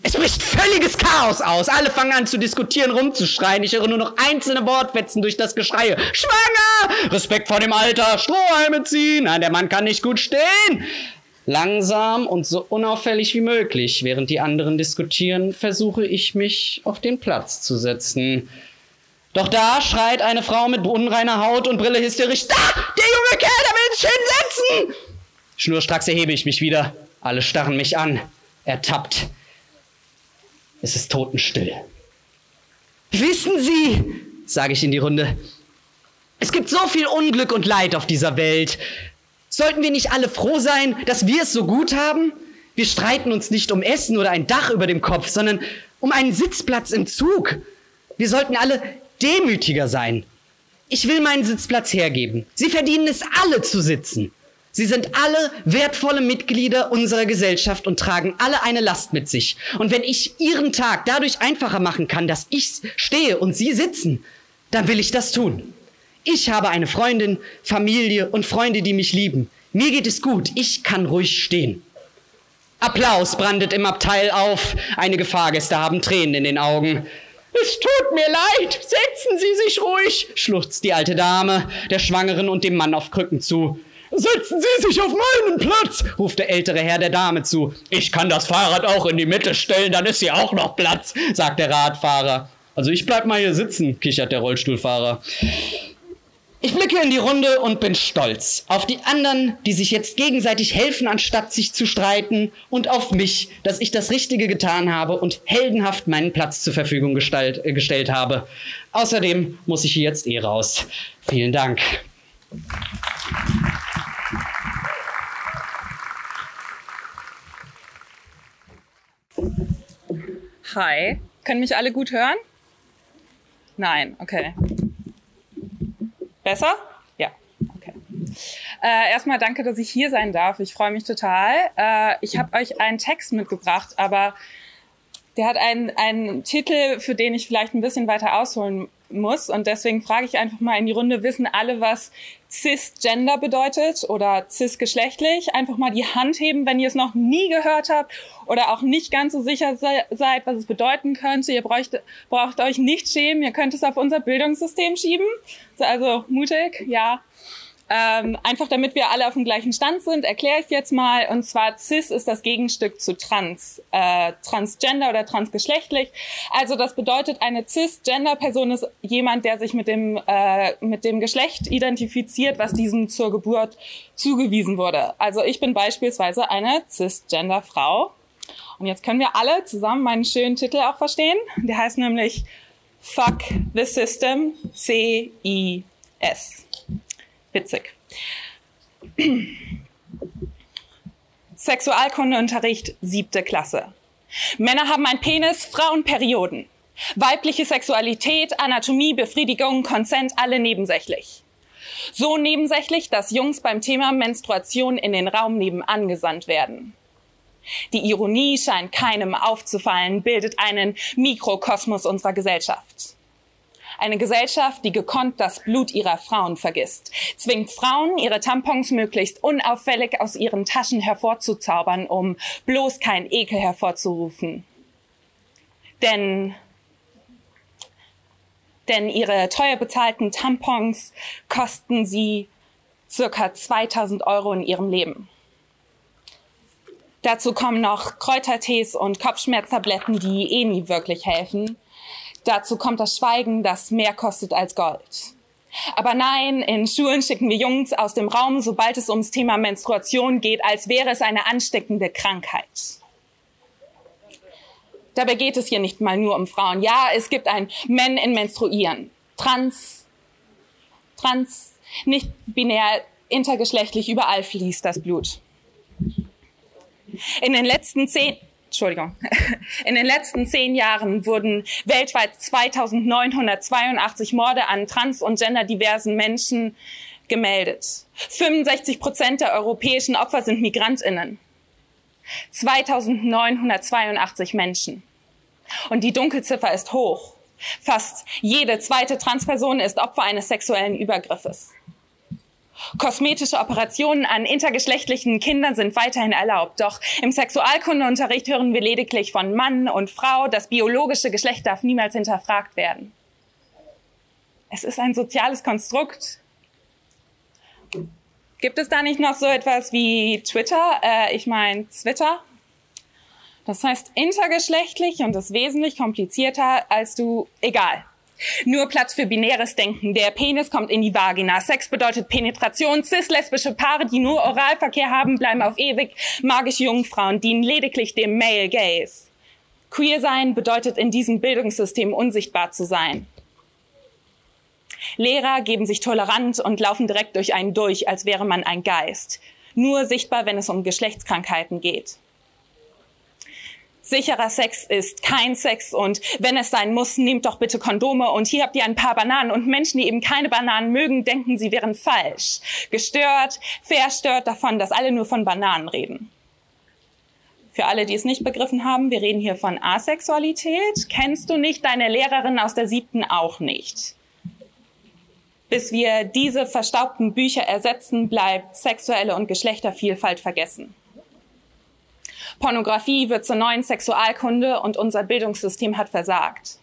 Es bricht völliges Chaos aus. Alle fangen an zu diskutieren, rumzuschreien. Ich höre nur noch einzelne Wortfetzen durch das Geschrei. Schwanger! Respekt vor dem Alter! Strohhalme ziehen! Nein, der Mann kann nicht gut stehen! Langsam und so unauffällig wie möglich, während die anderen diskutieren, versuche ich mich auf den Platz zu setzen. Doch da schreit eine Frau mit unreiner Haut und Brille hysterisch: Da! Der junge Kerl, der will sich hinsetzen! Schnurstracks erhebe ich mich wieder. Alle starren mich an. Ertappt. Es ist totenstill. Wissen Sie, sage ich in die Runde, es gibt so viel Unglück und Leid auf dieser Welt. Sollten wir nicht alle froh sein, dass wir es so gut haben? Wir streiten uns nicht um Essen oder ein Dach über dem Kopf, sondern um einen Sitzplatz im Zug. Wir sollten alle demütiger sein. Ich will meinen Sitzplatz hergeben. Sie verdienen es alle zu sitzen. Sie sind alle wertvolle Mitglieder unserer Gesellschaft und tragen alle eine Last mit sich. Und wenn ich ihren Tag dadurch einfacher machen kann, dass ich stehe und sie sitzen, dann will ich das tun. Ich habe eine Freundin, Familie und Freunde, die mich lieben. Mir geht es gut. Ich kann ruhig stehen. Applaus brandet im Abteil auf. Einige Fahrgäste haben Tränen in den Augen. Es tut mir leid, setzen Sie sich ruhig, schluchzt die alte Dame der Schwangeren und dem Mann auf Krücken zu. Setzen Sie sich auf meinen Platz, ruft der ältere Herr der Dame zu. Ich kann das Fahrrad auch in die Mitte stellen, dann ist hier auch noch Platz, sagt der Radfahrer. Also ich bleib mal hier sitzen, kichert der Rollstuhlfahrer. Ich blicke in die Runde und bin stolz auf die anderen, die sich jetzt gegenseitig helfen, anstatt sich zu streiten, und auf mich, dass ich das Richtige getan habe und heldenhaft meinen Platz zur Verfügung gestalt, äh, gestellt habe. Außerdem muss ich hier jetzt eh raus. Vielen Dank. Hi. Können mich alle gut hören? Nein, okay. Besser? Ja, okay. Äh, erstmal danke, dass ich hier sein darf. Ich freue mich total. Äh, ich habe euch einen Text mitgebracht, aber der hat einen, einen Titel, für den ich vielleicht ein bisschen weiter ausholen muss. Und deswegen frage ich einfach mal in die Runde, wissen alle, was cisgender bedeutet oder cisgeschlechtlich? Einfach mal die Hand heben, wenn ihr es noch nie gehört habt oder auch nicht ganz so sicher se seid, was es bedeuten könnte. Ihr braucht, braucht euch nicht schämen, ihr könnt es auf unser Bildungssystem schieben. Also mutig, ja. Ähm, einfach damit wir alle auf dem gleichen Stand sind, erkläre ich jetzt mal. Und zwar cis ist das Gegenstück zu trans, äh, transgender oder transgeschlechtlich. Also das bedeutet, eine cisgender-Person ist jemand, der sich mit dem, äh, mit dem Geschlecht identifiziert, was diesem zur Geburt zugewiesen wurde. Also ich bin beispielsweise eine cisgender-Frau. Und jetzt können wir alle zusammen meinen schönen Titel auch verstehen. Der heißt nämlich Fuck the System, C-I-S. Witzig. Sexualkundeunterricht, siebte Klasse. Männer haben ein Penis, Frauen Perioden. Weibliche Sexualität, Anatomie, Befriedigung, Konsent, alle nebensächlich. So nebensächlich, dass Jungs beim Thema Menstruation in den Raum nebenan gesandt werden. Die Ironie scheint keinem aufzufallen, bildet einen Mikrokosmos unserer Gesellschaft. Eine Gesellschaft, die gekonnt das Blut ihrer Frauen vergisst, zwingt Frauen, ihre Tampons möglichst unauffällig aus ihren Taschen hervorzuzaubern, um bloß kein Ekel hervorzurufen. Denn denn ihre teuer bezahlten Tampons kosten sie circa 2000 Euro in ihrem Leben. Dazu kommen noch Kräutertees und Kopfschmerztabletten, die eh nie wirklich helfen. Dazu kommt das Schweigen, das mehr kostet als Gold. Aber nein, in Schulen schicken wir Jungs aus dem Raum, sobald es ums Thema Menstruation geht, als wäre es eine ansteckende Krankheit. Dabei geht es hier nicht mal nur um Frauen. Ja, es gibt ein Men in Menstruieren. Trans, trans, nicht binär, intergeschlechtlich, überall fließt das Blut. In den letzten zehn, Entschuldigung. [LAUGHS] In den letzten zehn Jahren wurden weltweit 2982 Morde an trans- und genderdiversen Menschen gemeldet. 65 Prozent der europäischen Opfer sind Migrantinnen. 2982 Menschen. Und die Dunkelziffer ist hoch. Fast jede zweite Transperson ist Opfer eines sexuellen Übergriffes. Kosmetische Operationen an intergeschlechtlichen Kindern sind weiterhin erlaubt. Doch im Sexualkundeunterricht hören wir lediglich von Mann und Frau. Das biologische Geschlecht darf niemals hinterfragt werden. Es ist ein soziales Konstrukt. Gibt es da nicht noch so etwas wie Twitter? Äh, ich meine Twitter. Das heißt intergeschlechtlich und ist wesentlich komplizierter als du. Egal. Nur Platz für binäres Denken. Der Penis kommt in die Vagina. Sex bedeutet Penetration. Cis-lesbische Paare, die nur Oralverkehr haben, bleiben auf ewig. Magische Jungfrauen dienen lediglich dem Male Gaze. Queer sein bedeutet in diesem Bildungssystem unsichtbar zu sein. Lehrer geben sich tolerant und laufen direkt durch einen durch, als wäre man ein Geist. Nur sichtbar, wenn es um Geschlechtskrankheiten geht. Sicherer Sex ist kein Sex und wenn es sein muss, nehmt doch bitte Kondome und hier habt ihr ein paar Bananen und Menschen, die eben keine Bananen mögen, denken, sie wären falsch. Gestört, verstört davon, dass alle nur von Bananen reden. Für alle, die es nicht begriffen haben, wir reden hier von Asexualität. Kennst du nicht deine Lehrerin aus der siebten auch nicht? Bis wir diese verstaubten Bücher ersetzen, bleibt sexuelle und Geschlechtervielfalt vergessen. Pornografie wird zur neuen Sexualkunde und unser Bildungssystem hat versagt.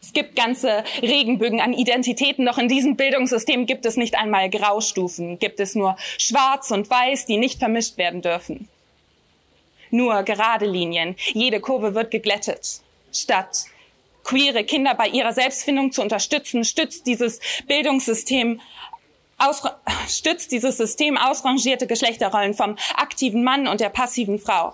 Es gibt ganze Regenbögen an Identitäten, doch in diesem Bildungssystem gibt es nicht einmal Graustufen, gibt es nur Schwarz und Weiß, die nicht vermischt werden dürfen. Nur gerade Linien, jede Kurve wird geglättet. Statt queere Kinder bei ihrer Selbstfindung zu unterstützen, stützt dieses Bildungssystem stützt dieses System ausrangierte Geschlechterrollen vom aktiven Mann und der passiven Frau.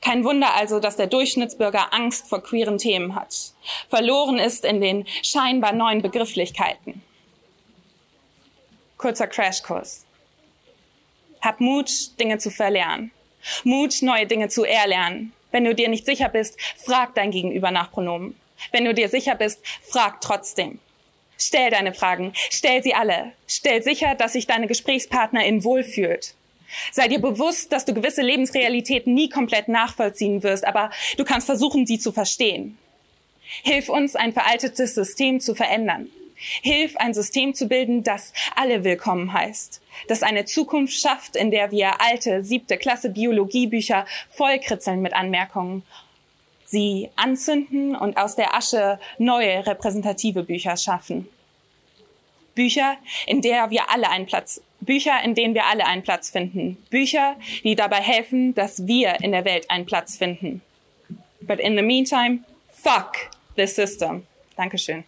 Kein Wunder also, dass der Durchschnittsbürger Angst vor queeren Themen hat, verloren ist in den scheinbar neuen Begrifflichkeiten. Kurzer Crashkurs. Hab Mut, Dinge zu verlernen. Mut, neue Dinge zu erlernen. Wenn du dir nicht sicher bist, frag dein Gegenüber nach Pronomen. Wenn du dir sicher bist, frag trotzdem. Stell deine Fragen, stell sie alle. Stell sicher, dass sich deine Gesprächspartnerin wohlfühlt. Sei dir bewusst, dass du gewisse Lebensrealitäten nie komplett nachvollziehen wirst, aber du kannst versuchen, sie zu verstehen. Hilf uns, ein veraltetes System zu verändern. Hilf, ein System zu bilden, das alle willkommen heißt, das eine Zukunft schafft, in der wir alte siebte Klasse Biologiebücher vollkritzeln mit Anmerkungen, sie anzünden und aus der Asche neue repräsentative Bücher schaffen. Bücher, in der wir alle einen Platz, Bücher, in denen wir alle einen Platz finden. Bücher, die dabei helfen, dass wir in der Welt einen Platz finden. But in the meantime, fuck this system. Dankeschön.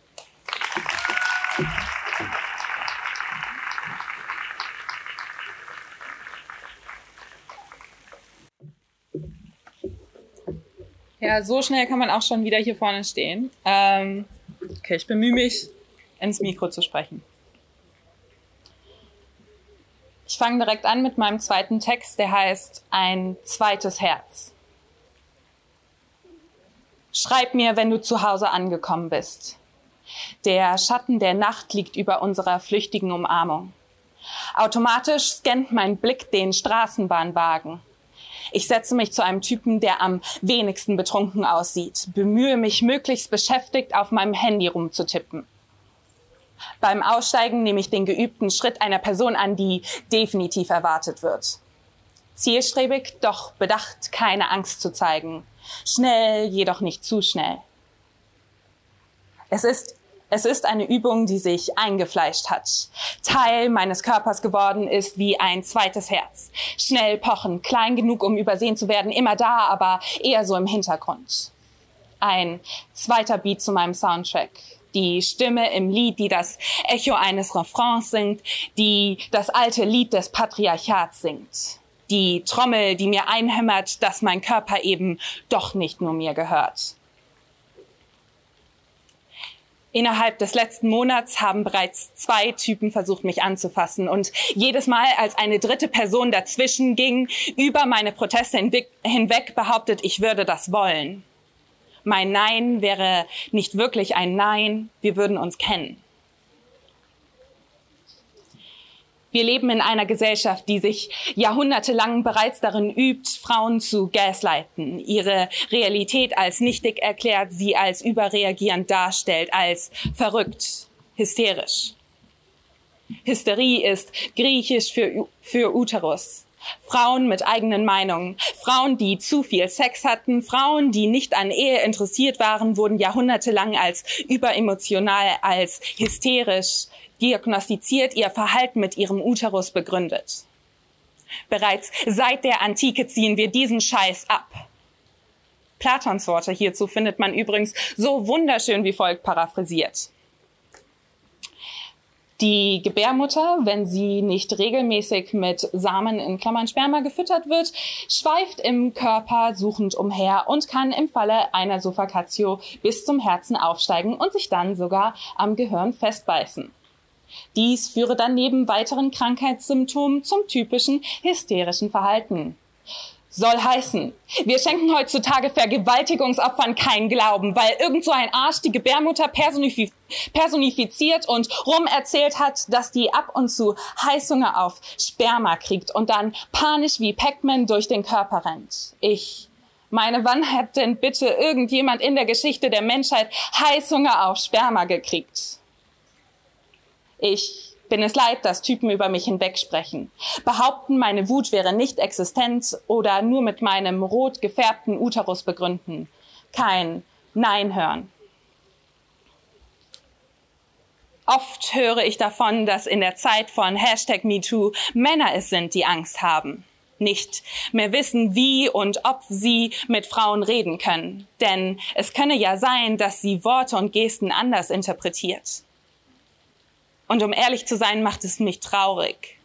Ja, so schnell kann man auch schon wieder hier vorne stehen. Ähm, okay, ich bemühe mich, ins Mikro zu sprechen. Ich fange direkt an mit meinem zweiten Text, der heißt Ein zweites Herz. Schreib mir, wenn du zu Hause angekommen bist. Der Schatten der Nacht liegt über unserer flüchtigen Umarmung. Automatisch scannt mein Blick den Straßenbahnwagen. Ich setze mich zu einem Typen, der am wenigsten betrunken aussieht, bemühe mich möglichst beschäftigt auf meinem Handy rumzutippen. Beim Aussteigen nehme ich den geübten Schritt einer Person an, die definitiv erwartet wird. Zielstrebig, doch bedacht, keine Angst zu zeigen. Schnell, jedoch nicht zu schnell. Es ist es ist eine Übung, die sich eingefleischt hat. Teil meines Körpers geworden ist wie ein zweites Herz. Schnell pochen, klein genug, um übersehen zu werden, immer da, aber eher so im Hintergrund. Ein zweiter Beat zu meinem Soundtrack. Die Stimme im Lied, die das Echo eines Refrains singt, die das alte Lied des Patriarchats singt. Die Trommel, die mir einhämmert, dass mein Körper eben doch nicht nur mir gehört. Innerhalb des letzten Monats haben bereits zwei Typen versucht, mich anzufassen. Und jedes Mal, als eine dritte Person dazwischen ging, über meine Proteste hinweg behauptet, ich würde das wollen. Mein Nein wäre nicht wirklich ein Nein, wir würden uns kennen. Wir leben in einer Gesellschaft, die sich jahrhundertelang bereits darin übt, Frauen zu gaslighten, ihre Realität als nichtig erklärt, sie als überreagierend darstellt, als verrückt, hysterisch. Hysterie ist griechisch für, für Uterus. Frauen mit eigenen Meinungen, Frauen, die zu viel Sex hatten, Frauen, die nicht an Ehe interessiert waren, wurden jahrhundertelang als überemotional, als hysterisch, diagnostiziert, ihr Verhalten mit ihrem Uterus begründet. Bereits seit der Antike ziehen wir diesen Scheiß ab. Platons Worte hierzu findet man übrigens so wunderschön wie folgt paraphrasiert. Die Gebärmutter, wenn sie nicht regelmäßig mit Samen in Klammern Sperma gefüttert wird, schweift im Körper suchend umher und kann im Falle einer Suffocatio bis zum Herzen aufsteigen und sich dann sogar am Gehirn festbeißen. Dies führe dann neben weiteren Krankheitssymptomen zum typischen hysterischen Verhalten soll heißen, wir schenken heutzutage Vergewaltigungsopfern keinen Glauben, weil irgend so ein Arsch die Gebärmutter personifiz personifiziert und rum erzählt hat, dass die ab und zu Heißhunger auf Sperma kriegt und dann panisch wie Pac-Man durch den Körper rennt. Ich meine, wann hat denn bitte irgendjemand in der Geschichte der Menschheit Heißhunger auf Sperma gekriegt? Ich bin es leid, dass Typen über mich hinwegsprechen. Behaupten, meine Wut wäre nicht existent oder nur mit meinem rot gefärbten Uterus begründen. Kein Nein hören. Oft höre ich davon, dass in der Zeit von Hashtag MeToo Männer es sind, die Angst haben. Nicht mehr wissen, wie und ob sie mit Frauen reden können. Denn es könne ja sein, dass sie Worte und Gesten anders interpretiert. Und um ehrlich zu sein, macht es mich traurig.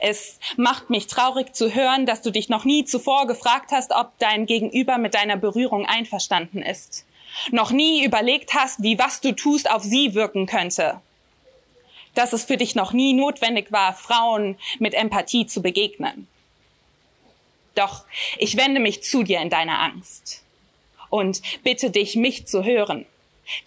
Es macht mich traurig zu hören, dass du dich noch nie zuvor gefragt hast, ob dein Gegenüber mit deiner Berührung einverstanden ist. Noch nie überlegt hast, wie was du tust auf sie wirken könnte. Dass es für dich noch nie notwendig war, Frauen mit Empathie zu begegnen. Doch ich wende mich zu dir in deiner Angst und bitte dich, mich zu hören.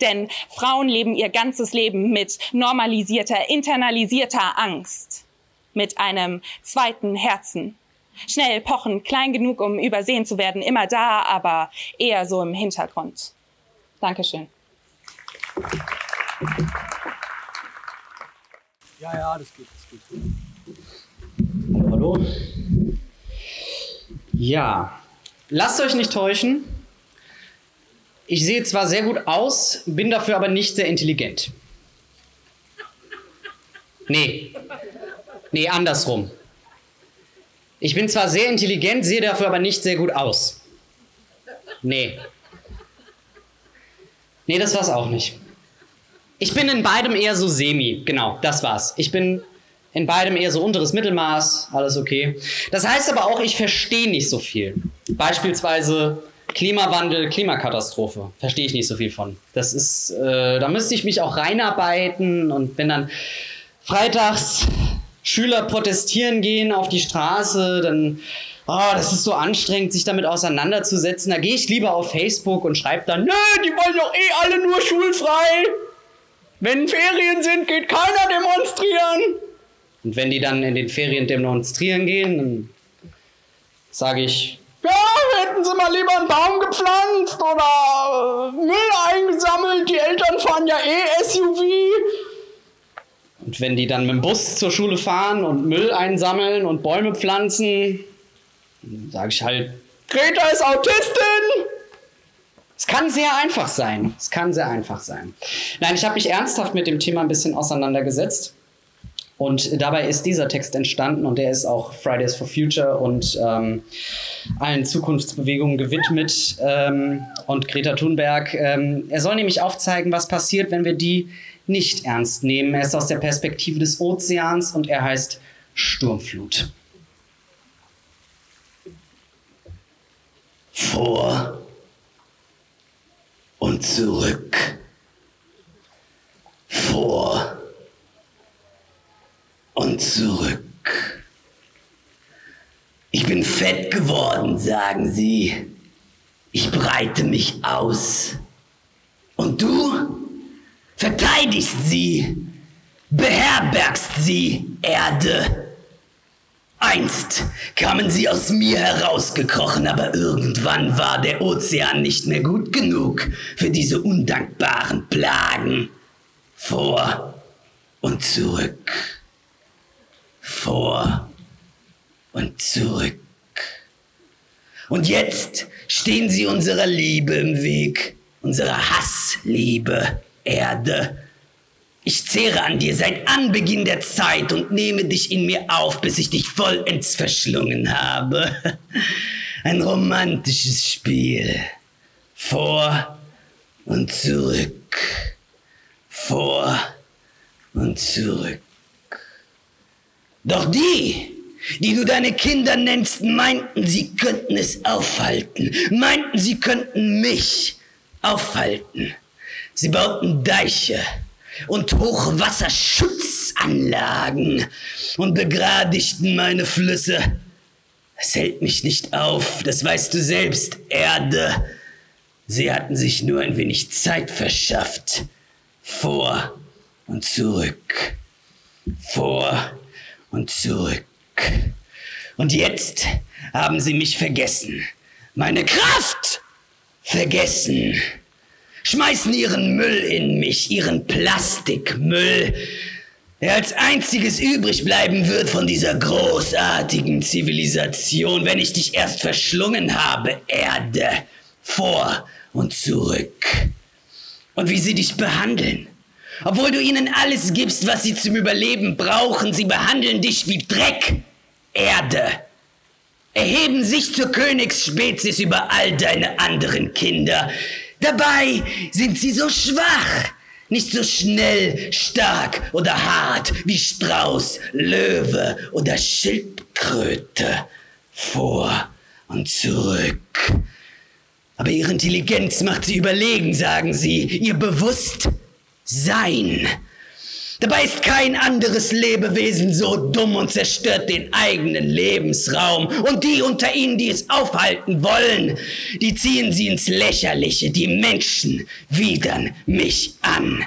Denn Frauen leben ihr ganzes Leben mit normalisierter, internalisierter Angst, mit einem zweiten Herzen. Schnell pochen, klein genug, um übersehen zu werden, immer da, aber eher so im Hintergrund. Dankeschön. Ja, ja, das geht, das geht. Hallo, hallo. Ja, lasst euch nicht täuschen. Ich sehe zwar sehr gut aus, bin dafür aber nicht sehr intelligent. Nee. Nee, andersrum. Ich bin zwar sehr intelligent, sehe dafür aber nicht sehr gut aus. Nee. Nee, das war's auch nicht. Ich bin in beidem eher so semi. Genau, das war's. Ich bin in beidem eher so unteres Mittelmaß, alles okay. Das heißt aber auch, ich verstehe nicht so viel. Beispielsweise Klimawandel, Klimakatastrophe. Verstehe ich nicht so viel von. Das ist, äh, da müsste ich mich auch reinarbeiten und wenn dann freitags Schüler protestieren gehen auf die Straße, dann, oh, das ist so anstrengend, sich damit auseinanderzusetzen. Da gehe ich lieber auf Facebook und schreibe dann, nö, die wollen doch eh alle nur schulfrei. Wenn Ferien sind, geht keiner demonstrieren. Und wenn die dann in den Ferien demonstrieren gehen, dann sage ich, ja, hätten sie mal lieber einen Baum gepflanzt oder äh, Müll eingesammelt. Die Eltern fahren ja eh SUV. Und wenn die dann mit dem Bus zur Schule fahren und Müll einsammeln und Bäume pflanzen, dann sage ich halt, Greta ist Autistin. Es kann sehr einfach sein. Es kann sehr einfach sein. Nein, ich habe mich ernsthaft mit dem Thema ein bisschen auseinandergesetzt. Und dabei ist dieser Text entstanden und der ist auch Fridays for Future und ähm, allen Zukunftsbewegungen gewidmet. Ähm, und Greta Thunberg, ähm, er soll nämlich aufzeigen, was passiert, wenn wir die nicht ernst nehmen. Er ist aus der Perspektive des Ozeans und er heißt Sturmflut. Vor und zurück. Vor und zurück. Ich bin fett geworden, sagen sie. Ich breite mich aus. Und du verteidigst sie, beherbergst sie, Erde. Einst kamen sie aus mir herausgekrochen, aber irgendwann war der Ozean nicht mehr gut genug für diese undankbaren Plagen. Vor und zurück vor und zurück. Und jetzt stehen sie unserer Liebe im Weg, unserer Hassliebe, Erde. Ich zehre an dir seit Anbeginn der Zeit und nehme dich in mir auf, bis ich dich vollends verschlungen habe. [LAUGHS] Ein romantisches Spiel. Vor und zurück. Vor und zurück. Doch die, die du deine Kinder nennst, meinten, sie könnten es aufhalten, meinten, sie könnten mich aufhalten. Sie bauten Deiche und Hochwasserschutzanlagen und begradigten meine Flüsse. Es hält mich nicht auf, das weißt du selbst, Erde. Sie hatten sich nur ein wenig Zeit verschafft. Vor und zurück. Vor und zurück. Und jetzt haben sie mich vergessen. Meine Kraft vergessen. Schmeißen ihren Müll in mich, ihren Plastikmüll, der als einziges übrig bleiben wird von dieser großartigen Zivilisation, wenn ich dich erst verschlungen habe, Erde, vor und zurück. Und wie sie dich behandeln. Obwohl du ihnen alles gibst, was sie zum Überleben brauchen, sie behandeln dich wie Dreck, Erde. Erheben sich zur Königsspezies über all deine anderen Kinder. Dabei sind sie so schwach, nicht so schnell, stark oder hart wie Strauß, Löwe oder Schildkröte. Vor und zurück. Aber ihre Intelligenz macht sie überlegen, sagen sie. Ihr Bewusstsein. Dabei ist kein anderes Lebewesen so dumm und zerstört den eigenen Lebensraum. Und die unter ihnen, die es aufhalten wollen, die ziehen sie ins Lächerliche. Die Menschen widern mich an.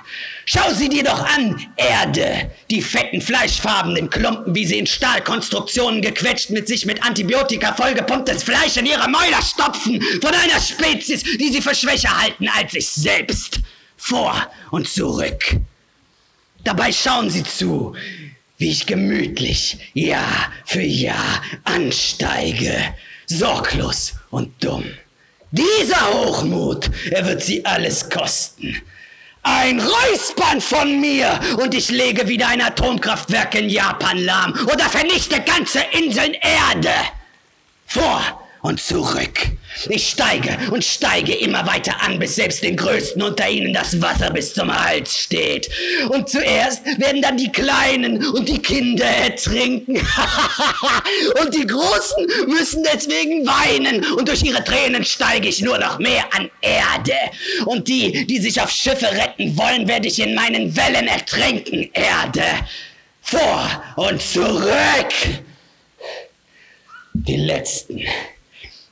Schau sie dir doch an, Erde. Die fetten, fleischfarbenen Klumpen, wie sie in Stahlkonstruktionen gequetscht mit sich mit Antibiotika vollgepumptes Fleisch in ihre Mäuler stopfen. Von einer Spezies, die sie für schwächer halten als sich selbst. Vor und zurück. Dabei schauen Sie zu, wie ich gemütlich Jahr für Jahr ansteige, sorglos und dumm. Dieser Hochmut, er wird Sie alles kosten. Ein Räuspern von mir und ich lege wieder ein Atomkraftwerk in Japan lahm oder vernichte ganze Inseln Erde. Vor und zurück. Ich steige und steige immer weiter an, bis selbst den Größten unter ihnen das Wasser bis zum Hals steht. Und zuerst werden dann die Kleinen und die Kinder ertrinken. [LAUGHS] und die Großen müssen deswegen weinen. Und durch ihre Tränen steige ich nur noch mehr an Erde. Und die, die sich auf Schiffe retten wollen, werde ich in meinen Wellen ertrinken. Erde. Vor und zurück. Die Letzten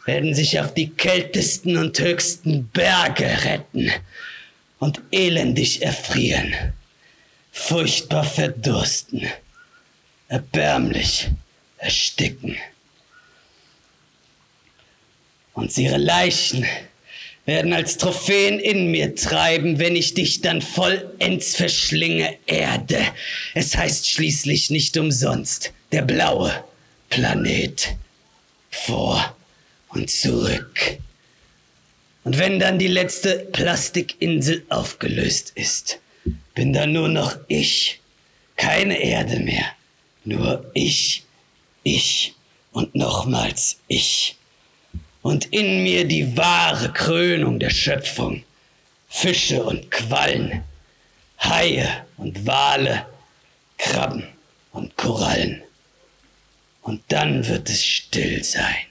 werden sich auf die kältesten und höchsten Berge retten und elendig erfrieren, furchtbar verdursten, erbärmlich ersticken. Und ihre Leichen werden als Trophäen in mir treiben, wenn ich dich dann vollends verschlinge, Erde. Es heißt schließlich nicht umsonst der blaue Planet vor und zurück. Und wenn dann die letzte Plastikinsel aufgelöst ist, bin da nur noch ich, keine Erde mehr, nur ich, ich und nochmals ich. Und in mir die wahre Krönung der Schöpfung, Fische und Quallen, Haie und Wale, Krabben und Korallen. Und dann wird es still sein.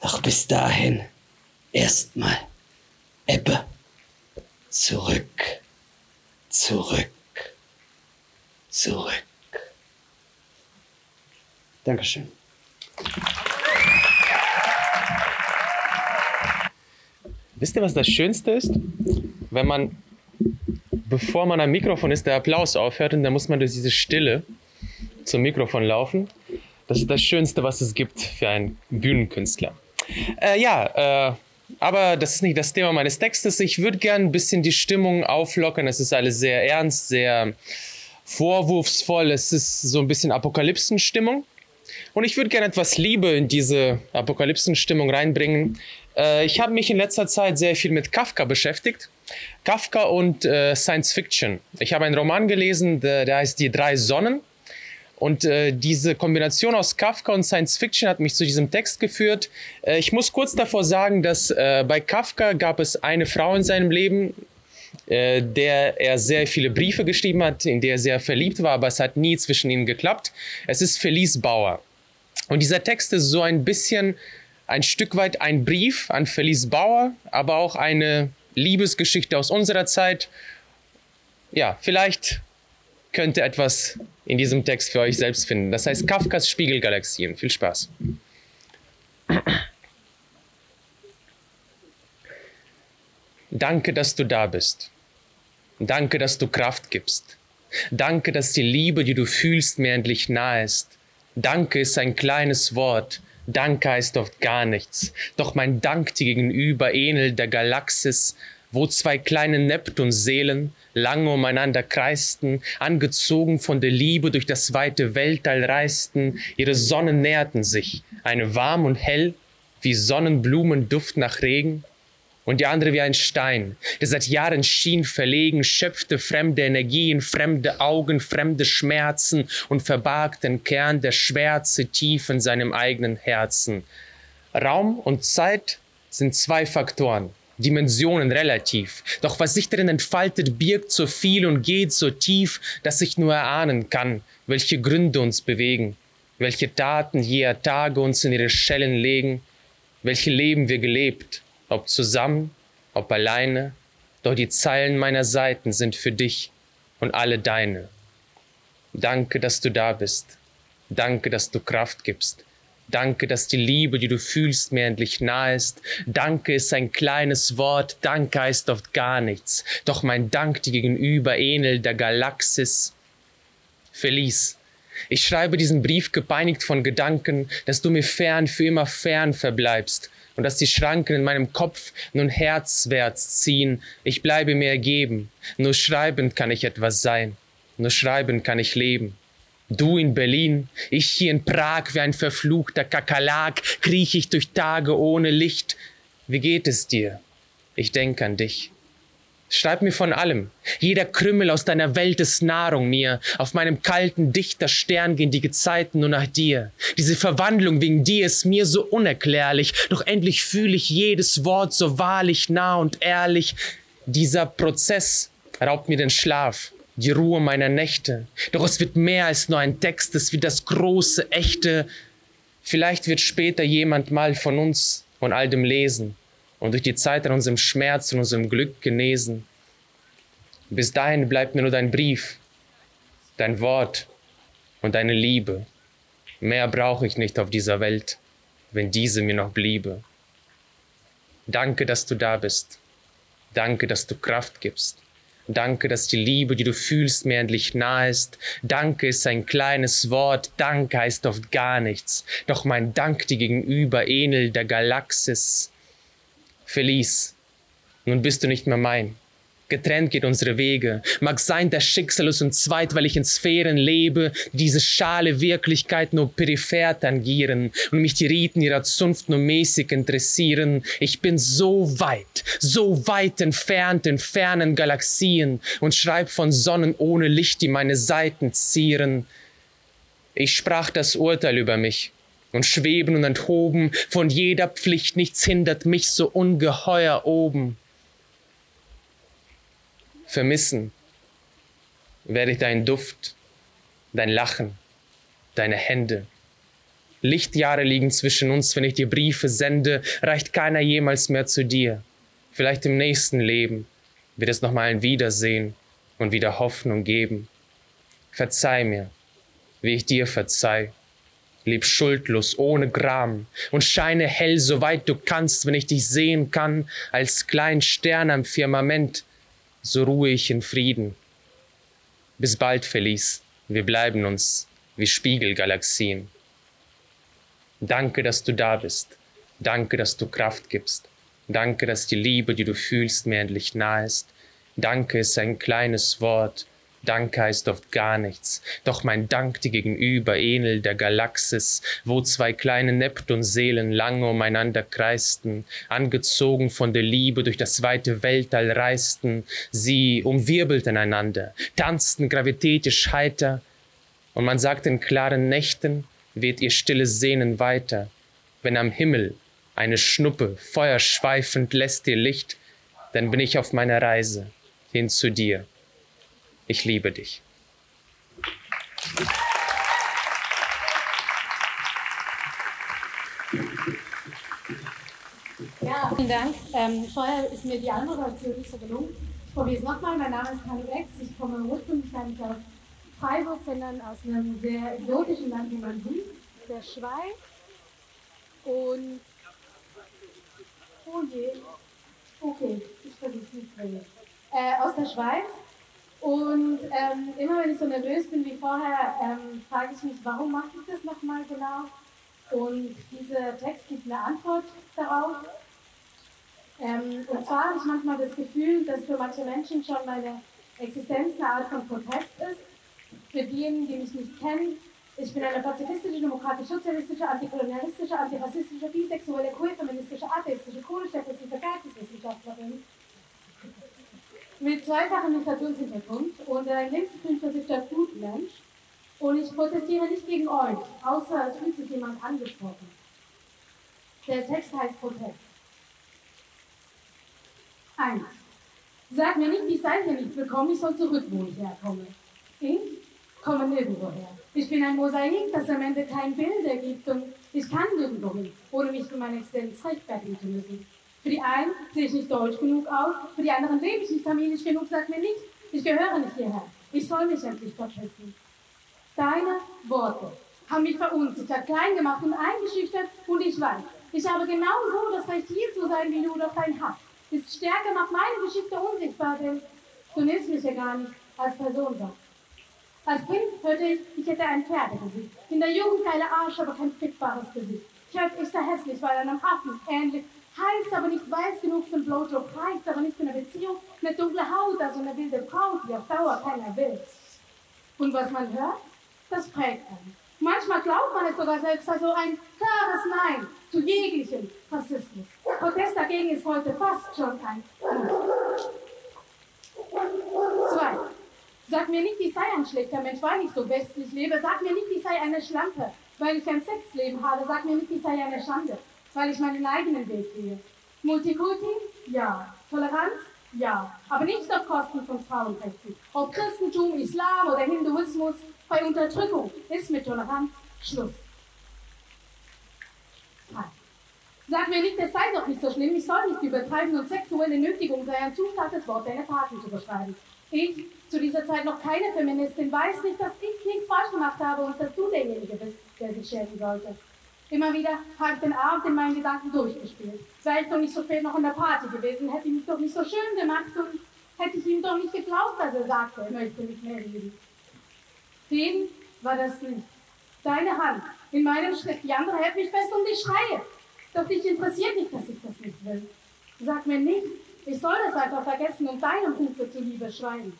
Doch bis dahin erstmal Ebbe. Zurück, zurück, zurück. Dankeschön. Wisst ihr, was das Schönste ist? Wenn man, bevor man am Mikrofon ist, der Applaus aufhört und dann muss man durch diese Stille zum Mikrofon laufen. Das ist das Schönste, was es gibt für einen Bühnenkünstler. Äh, ja, äh, aber das ist nicht das Thema meines Textes. Ich würde gerne ein bisschen die Stimmung auflockern. Es ist alles sehr ernst, sehr vorwurfsvoll. Es ist so ein bisschen Apokalypsenstimmung. Und ich würde gerne etwas Liebe in diese Apokalypsenstimmung reinbringen. Äh, ich habe mich in letzter Zeit sehr viel mit Kafka beschäftigt. Kafka und äh, Science Fiction. Ich habe einen Roman gelesen, der, der heißt Die drei Sonnen. Und äh, diese Kombination aus Kafka und Science Fiction hat mich zu diesem Text geführt. Äh, ich muss kurz davor sagen, dass äh, bei Kafka gab es eine Frau in seinem Leben, äh, der er sehr viele Briefe geschrieben hat, in der er sehr verliebt war, aber es hat nie zwischen ihnen geklappt. Es ist Felice Bauer. Und dieser Text ist so ein bisschen ein Stück weit ein Brief an Felice Bauer, aber auch eine Liebesgeschichte aus unserer Zeit. Ja, vielleicht könnt ihr etwas in diesem Text für euch selbst finden. Das heißt Kafkas Spiegelgalaxien. Viel Spaß. Danke, dass du da bist. Danke, dass du Kraft gibst. Danke, dass die Liebe, die du fühlst, mir endlich nahe ist. Danke ist ein kleines Wort. Danke heißt oft gar nichts. Doch mein Dank dir gegenüber ähnelt der Galaxis, wo zwei kleine Neptunseelen lange umeinander kreisten, angezogen von der Liebe durch das weite Weltall reisten, ihre Sonnen näherten sich, eine warm und hell, wie Sonnenblumenduft nach Regen, und die andere wie ein Stein, der seit Jahren schien verlegen, schöpfte fremde Energien, fremde Augen, fremde Schmerzen und verbarg den Kern der Schwärze tief in seinem eigenen Herzen. Raum und Zeit sind zwei Faktoren, Dimensionen relativ. Doch was sich darin entfaltet, birgt so viel und geht so tief, dass ich nur erahnen kann, welche Gründe uns bewegen, welche Taten jeher Tage uns in ihre Schellen legen, welche Leben wir gelebt, ob zusammen, ob alleine, doch die Zeilen meiner Seiten sind für dich und alle deine. Danke, dass du da bist. Danke, dass du Kraft gibst. Danke, dass die Liebe, die du fühlst, mir endlich nahe ist. Danke ist ein kleines Wort, Danke heißt oft gar nichts. Doch mein Dank dir gegenüber ähnelt der Galaxis. Feliz. Ich schreibe diesen Brief gepeinigt von Gedanken, dass du mir fern, für immer fern verbleibst und dass die Schranken in meinem Kopf nun herzwärts ziehen. Ich bleibe mir ergeben. Nur schreibend kann ich etwas sein. Nur schreibend kann ich leben. Du in Berlin, ich hier in Prag wie ein verfluchter Kakerlak, kriech ich durch Tage ohne Licht. Wie geht es dir? Ich denk an dich. Schreib mir von allem. Jeder Krümmel aus deiner Welt ist Nahrung mir. Auf meinem kalten, dichter Stern gehen die Gezeiten nur nach dir. Diese Verwandlung wegen dir ist mir so unerklärlich. Doch endlich fühle ich jedes Wort so wahrlich, nah und ehrlich. Dieser Prozess raubt mir den Schlaf die Ruhe meiner Nächte. Doch es wird mehr als nur ein Text, es wird das große, echte. Vielleicht wird später jemand mal von uns und all dem lesen und durch die Zeit an unserem Schmerz und unserem Glück genesen. Bis dahin bleibt mir nur dein Brief, dein Wort und deine Liebe. Mehr brauche ich nicht auf dieser Welt, wenn diese mir noch bliebe. Danke, dass du da bist. Danke, dass du Kraft gibst. Danke, dass die Liebe, die du fühlst, mir endlich nahe ist. Danke ist ein kleines Wort. Danke heißt oft gar nichts. Doch mein Dank dir gegenüber ähnelt der Galaxis. Feliz, nun bist du nicht mehr mein. Getrennt geht unsere Wege. Mag sein, das Schicksal ist uns zweit, weil ich in Sphären lebe, diese schale Wirklichkeit nur peripher tangieren und mich die Riten ihrer Zunft nur mäßig interessieren. Ich bin so weit, so weit entfernt in fernen Galaxien und schreib von Sonnen ohne Licht, die meine Seiten zieren. Ich sprach das Urteil über mich und schweben und enthoben, von jeder Pflicht nichts hindert mich so ungeheuer oben vermissen, werde ich deinen Duft, dein Lachen, deine Hände. Lichtjahre liegen zwischen uns, wenn ich dir Briefe sende, reicht keiner jemals mehr zu dir. Vielleicht im nächsten Leben wird es nochmal ein Wiedersehen und wieder Hoffnung geben. Verzeih mir, wie ich dir verzeih. Leb schuldlos, ohne Gram und scheine hell, soweit du kannst, wenn ich dich sehen kann, als kleinen Stern am Firmament, so ruhe ich in Frieden. Bis bald, Felice. Wir bleiben uns wie Spiegelgalaxien. Danke, dass du da bist. Danke, dass du Kraft gibst. Danke, dass die Liebe, die du fühlst, mir endlich nahe ist. Danke ist ein kleines Wort, Dank heißt oft gar nichts, doch mein Dank dir gegenüber ähnelt der Galaxis, wo zwei kleine Neptunseelen lange umeinander kreisten, angezogen von der Liebe durch das weite Weltall reisten, sie umwirbelten einander, tanzten gravitätisch heiter. Und man sagt, in klaren Nächten weht ihr stilles Sehnen weiter, wenn am Himmel eine Schnuppe feuerschweifend lässt ihr Licht, dann bin ich auf meiner Reise hin zu dir. Ich liebe dich. Ja, vielen Dank. Ähm, vorher ist mir die Anmoderation nicht so gelungen. Ich probiere es nochmal. Mein Name ist Kanu Ex. Ich komme ursprünglich gar nicht aus Freiburg, sondern aus einem sehr exotischen Land, wie man sieht, der Schweiz. Und. Oh je. Okay, ich versuche es nicht mehr. Äh, aus der Schweiz. Und ähm, immer wenn ich so nervös bin wie vorher, ähm, frage ich mich, warum mache ich das nochmal genau? Und dieser Text gibt eine Antwort darauf. Ähm, und zwar habe ich manchmal das Gefühl, dass für manche Menschen schon meine Existenz eine Art von Protest ist. Für diejenigen, die mich nicht kennen, ich bin eine pazifistische, demokratisch sozialistische, antikolonialistische, antirassistische, bisexuelle, queer, feministische, atheistische, kohlenstoffwissenschaftliche Geisteswissenschaftlerin mit zweifachem Migrationshintergrund und ein linksgrün versiffter Gutmensch. Und ich protestiere nicht gegen euch, außer es fühlt sich jemand angesprochen. Der Text heißt Protest. 1. Sag mir nicht, ich sei hier nicht willkommen, ich soll zurück, wo ich herkomme. Ich komme nirgendwo her. Ich bin ein Mosaik, das am Ende kein Bild ergibt und ich kann nirgendwo hin, ohne mich für meine Existenz rechtfertigen zu müssen. Für die einen sehe ich nicht deutsch genug aus, für die anderen lebe ich nicht tamilisch genug, sag mir nicht, ich gehöre nicht hierher. Ich soll mich endlich verpissen. Deine Worte haben mich verunsichert, klein gemacht und eingeschüchtert und ich weiß, ich habe genauso das Recht hier zu sein wie du, doch dein Hass ist stärker, macht meine Geschichte unsichtbar, denn du nimmst mich ja gar nicht als Person wahr. Als Kind hörte ich, ich hätte ein Pferdegesicht. In der Jugend geile Arsch, aber kein fickbares Gesicht. Ich hörte, ich sei hässlich, weil einem Affen ähnlich. Heiß, aber nicht weiß genug für einen Blowjob. Reizt, aber nicht für eine Beziehung. Eine dunkle Haut, also eine wilde Braut, die auf Dauer keiner will. Und was man hört, das prägt einen. Manchmal glaubt man es sogar selbst, also ein klares Nein zu jeglichem Rassismus. Protest dagegen ist heute fast schon ein Muss. Zwei. Sag mir nicht, ich sei ein schlechter Mensch, weil ich so westlich lebe. Sag mir nicht, ich sei eine Schlampe, weil ich ein Sexleben habe. Sag mir nicht, ich sei eine Schande, weil ich meinen eigenen Weg gehe. Multikulti? Ja. Toleranz? Ja. Aber nicht auf Kosten von Frauenrechten. Ob Christentum, Islam oder Hinduismus, bei Unterdrückung ist mit Toleranz Schluss. Nein. Sag mir nicht, es sei doch nicht so schlimm, ich soll nicht übertreiben und sexuelle Nötigung sei ein zu starkes Wort, deine Taten zu beschreiben. Ich, zu dieser Zeit noch keine Feministin, weiß nicht, dass ich nichts falsch gemacht habe und dass du derjenige bist, der sich schämen sollte. Immer wieder habe ich den Abend in meinen Gedanken durchgespielt. Wäre ich doch nicht so spät noch in der Party gewesen, hätte ich mich doch nicht so schön gemacht und hätte ich ihm doch nicht geglaubt, dass er sagte, er möchte mich mehr lieben. Dem war das nicht. Deine Hand in meinem Schritt, die andere hält mich fest und ich schreie. Doch dich interessiert nicht, dass ich das nicht will. Sag mir nicht, ich soll das einfach vergessen und deinem Rufe zuliebe schweigen.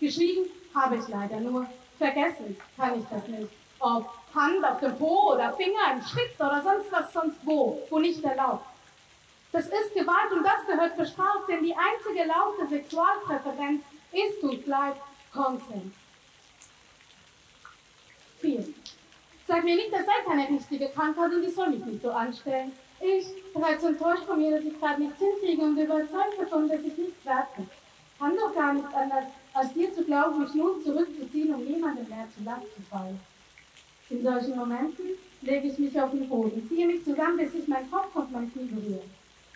Geschwiegen habe ich leider nur. Vergessen kann ich das nicht. Ob Hand auf dem Po oder Finger im Schritt oder sonst was sonst wo, wo nicht erlaubt. Das ist Gewalt und das gehört bestraft, denn die einzige laute Sexualpräferenz ist und bleibt Konsens. 4. Sag mir nicht, das sei keine richtige Krankheit und ich soll mich nicht so anstellen. Ich, bereits enttäuscht von mir, dass ich gerade nichts hinkriege und überzeugt davon, dass ich nichts wert. Kann doch gar nicht anders, als dir zu glauben, mich nun zurückzuziehen, um niemandem mehr zu Last zu fallen. In solchen Momenten lege ich mich auf den Boden, ziehe mich zusammen, bis sich mein Kopf und mein Knie berühren.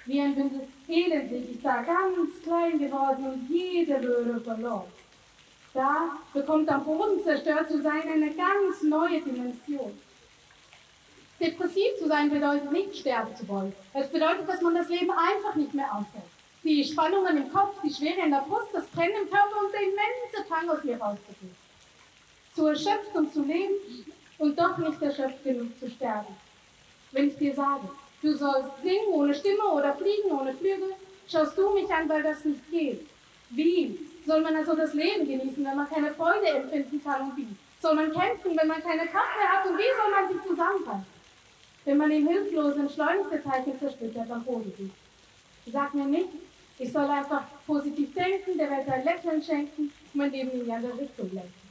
Wie ein Bündel Elend liege ich da, ganz klein geworden und jede Würde verloren. Da bekommt am Boden zerstört zu sein eine ganz neue Dimension. Depressiv zu sein bedeutet nicht sterben zu wollen. Es bedeutet, dass man das Leben einfach nicht mehr aushält. Die Spannungen im Kopf, die Schwere in der Brust, das Brennen im Körper und der immense Drang aus mir rauszugehen. Zu erschöpft, um zu leben und doch nicht erschöpft genug zu sterben. Wenn ich dir sage, du sollst singen ohne Stimme oder fliegen ohne Flügel, schaust du mich an, weil das nicht geht. Wie soll man also das Leben genießen, wenn man keine Freude empfinden kann und wie? Soll man kämpfen, wenn man keine Kraft mehr hat und wie soll man sich zusammenfassen? Wenn man im hilflosen, entschleunigte Teilchen zersplittert am Boden liegt. Sag mir nicht, ich soll einfach positiv denken, der Welt ein Lächeln schenken mein Leben in die andere Richtung lenken.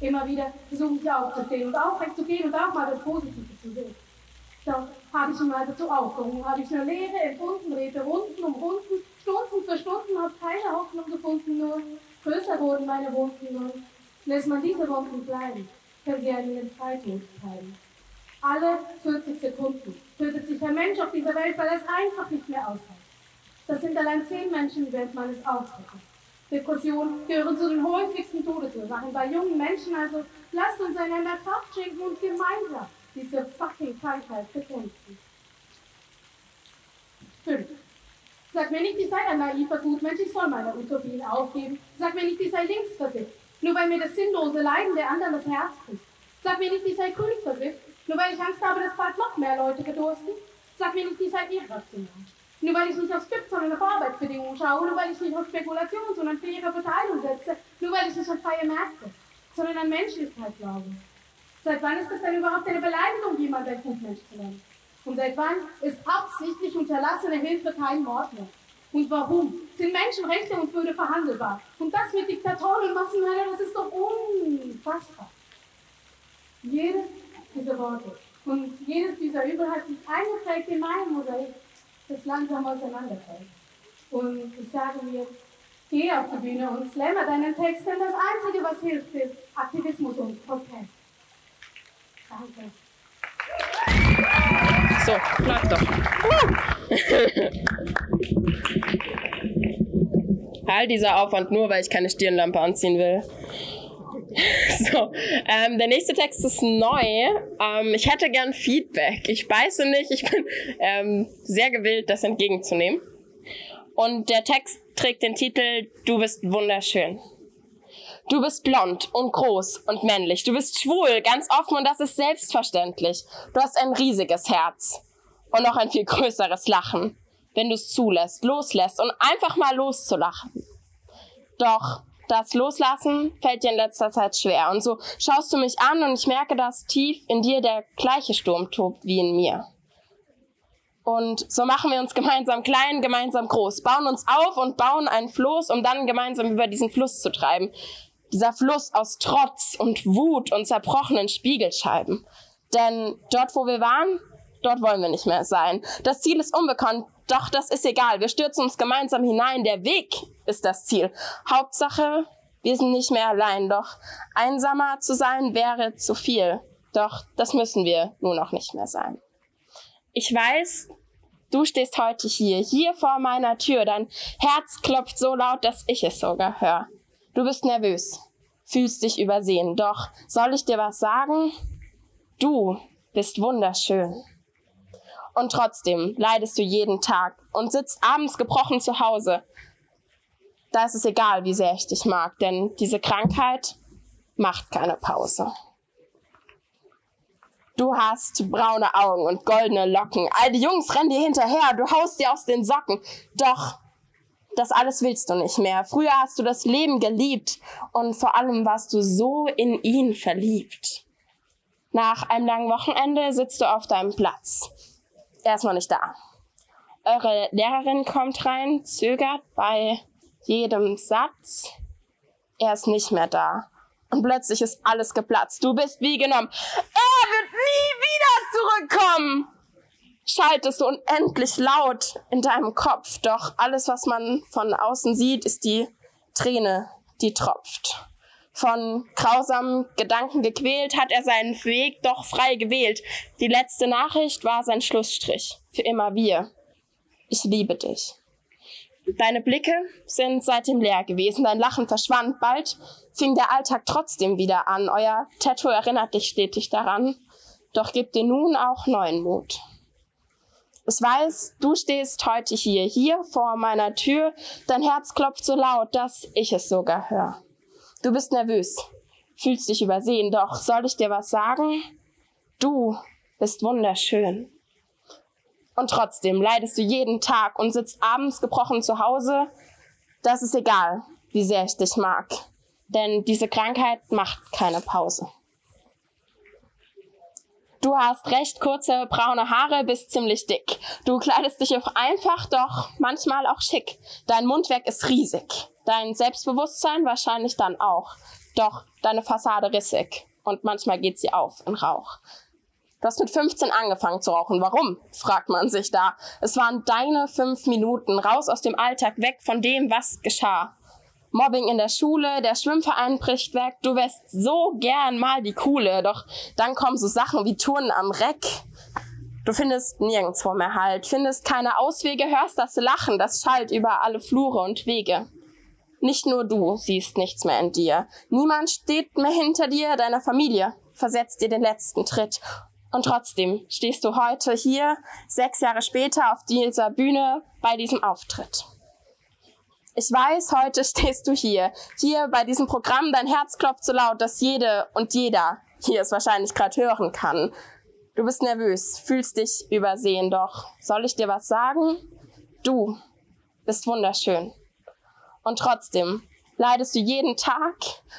Immer wieder versuche ich aufzustehen und aufrecht zu gehen und auch mal das Positive zu sehen. Doch habe ich ihn mal dazu aufgehoben, habe ich nur Leere empfunden, drehte Runden um Runden, Stunden für Stunden, habe keine Hoffnung gefunden, nur größer wurden meine Wunden und lässt man diese Wunden bleiben, können sie einen in Freitod treiben. Alle 40 Sekunden tötet sich ein Mensch auf dieser Welt, weil es einfach nicht mehr aushält. Das sind allein 10 Menschen während meines Auftritts. Depressionen gehören zu den häufigsten Todesursachen bei jungen Menschen, also lasst uns einander Kraft schenken und gemeinsam diese fucking Krankheit bekämpfen. 5. Sag mir nicht, ich sei ein naiver Gutmensch, ich soll meine Utopien aufgeben. Sag mir nicht, ich sei linksversifft, nur weil mir das sinnlose Leiden der anderen das Herz bricht. Sag mir nicht, ich sei grünversifft, nur weil ich Angst habe, dass bald noch mehr Leute verdursten. Sag mir nicht, ich sei irrational. Nur weil ich nicht auf Stück, sondern auf Arbeitsbedingungen schaue, nur weil ich nicht auf Spekulation, sondern faire Verteilung setze, nur weil ich nicht an freie Märkte, sondern an Menschlichkeit glaube. Seit wann ist es denn überhaupt eine Beleidigung, jemand ein Gutmensch zu nennen? Und seit wann ist absichtlich unterlassene Hilfe kein Mord mehr? Und warum? Sind Menschenrechte und Würde verhandelbar? Und das mit Diktatoren und Massenmördern, das ist doch unfassbar. Jedes dieser Worte und jedes dieser Übel hat sich eingeprägt in meinem Mosaik das langsam auseinanderfällt. Und ich sage mir, geh auf die Bühne und slammer deinen Text, denn das Einzige, was hilft, ist Aktivismus und Protest. Danke. So, läuft doch. All dieser Aufwand nur, weil ich keine Stirnlampe anziehen will. [LAUGHS] So, ähm, der nächste Text ist neu. Ähm, ich hätte gern Feedback. Ich beiße nicht, ich bin ähm, sehr gewillt, das entgegenzunehmen. Und der Text trägt den Titel Du bist wunderschön. Du bist blond und groß und männlich. Du bist schwul, ganz offen und das ist selbstverständlich. Du hast ein riesiges Herz und noch ein viel größeres Lachen, wenn du es zulässt, loslässt und einfach mal loszulachen. Doch das Loslassen fällt dir in letzter Zeit schwer. Und so schaust du mich an und ich merke, dass tief in dir der gleiche Sturm tobt wie in mir. Und so machen wir uns gemeinsam klein, gemeinsam groß, bauen uns auf und bauen einen Floß, um dann gemeinsam über diesen Fluss zu treiben. Dieser Fluss aus Trotz und Wut und zerbrochenen Spiegelscheiben. Denn dort, wo wir waren, dort wollen wir nicht mehr sein. Das Ziel ist unbekannt, doch das ist egal. Wir stürzen uns gemeinsam hinein. Der Weg ist das Ziel. Hauptsache, wir sind nicht mehr allein. Doch einsamer zu sein wäre zu viel. Doch das müssen wir nun noch nicht mehr sein. Ich weiß, du stehst heute hier, hier vor meiner Tür. Dein Herz klopft so laut, dass ich es sogar höre. Du bist nervös, fühlst dich übersehen. Doch soll ich dir was sagen? Du bist wunderschön. Und trotzdem leidest du jeden Tag und sitzt abends gebrochen zu Hause. Da ist es egal, wie sehr ich dich mag, denn diese Krankheit macht keine Pause. Du hast braune Augen und goldene Locken. All die Jungs rennen dir hinterher, du haust sie aus den Socken. Doch das alles willst du nicht mehr. Früher hast du das Leben geliebt und vor allem warst du so in ihn verliebt. Nach einem langen Wochenende sitzt du auf deinem Platz er ist noch nicht da. Eure Lehrerin kommt rein, zögert bei jedem Satz. Er ist nicht mehr da. Und plötzlich ist alles geplatzt. Du bist wie genommen. Er wird nie wieder zurückkommen! Schaltest du unendlich laut in deinem Kopf. Doch alles, was man von außen sieht, ist die Träne, die tropft. Von grausamen Gedanken gequält, hat er seinen Weg doch frei gewählt. Die letzte Nachricht war sein Schlussstrich. Für immer wir. Ich liebe dich. Deine Blicke sind seitdem leer gewesen, dein Lachen verschwand. Bald fing der Alltag trotzdem wieder an. Euer Tattoo erinnert dich stetig daran. Doch gib dir nun auch neuen Mut. Ich weiß, du stehst heute hier, hier vor meiner Tür. Dein Herz klopft so laut, dass ich es sogar höre. Du bist nervös, fühlst dich übersehen, doch soll ich dir was sagen? Du bist wunderschön. Und trotzdem leidest du jeden Tag und sitzt abends gebrochen zu Hause. Das ist egal, wie sehr ich dich mag. Denn diese Krankheit macht keine Pause. Du hast recht kurze braune Haare, bist ziemlich dick. Du kleidest dich auch einfach, doch manchmal auch schick. Dein Mundwerk ist riesig. Dein Selbstbewusstsein wahrscheinlich dann auch. Doch deine Fassade rissig und manchmal geht sie auf in Rauch. Du hast mit 15 angefangen zu rauchen. Warum? fragt man sich da. Es waren deine fünf Minuten raus aus dem Alltag, weg von dem, was geschah. Mobbing in der Schule, der Schwimmverein bricht weg. Du wärst so gern mal die Coole, doch dann kommen so Sachen wie Touren am Reck. Du findest nirgendwo mehr Halt, findest keine Auswege, hörst das Lachen, das schallt über alle Flure und Wege. Nicht nur du siehst nichts mehr in dir. Niemand steht mehr hinter dir, deiner Familie versetzt dir den letzten Tritt. Und trotzdem stehst du heute hier, sechs Jahre später, auf dieser Bühne bei diesem Auftritt. Ich weiß, heute [LAUGHS] stehst du hier, hier bei diesem Programm, dein Herz klopft so laut, dass jede und jeder hier es wahrscheinlich gerade hören kann. Du bist nervös, fühlst dich übersehen, doch soll ich dir was sagen? Du bist wunderschön. Und trotzdem leidest du jeden Tag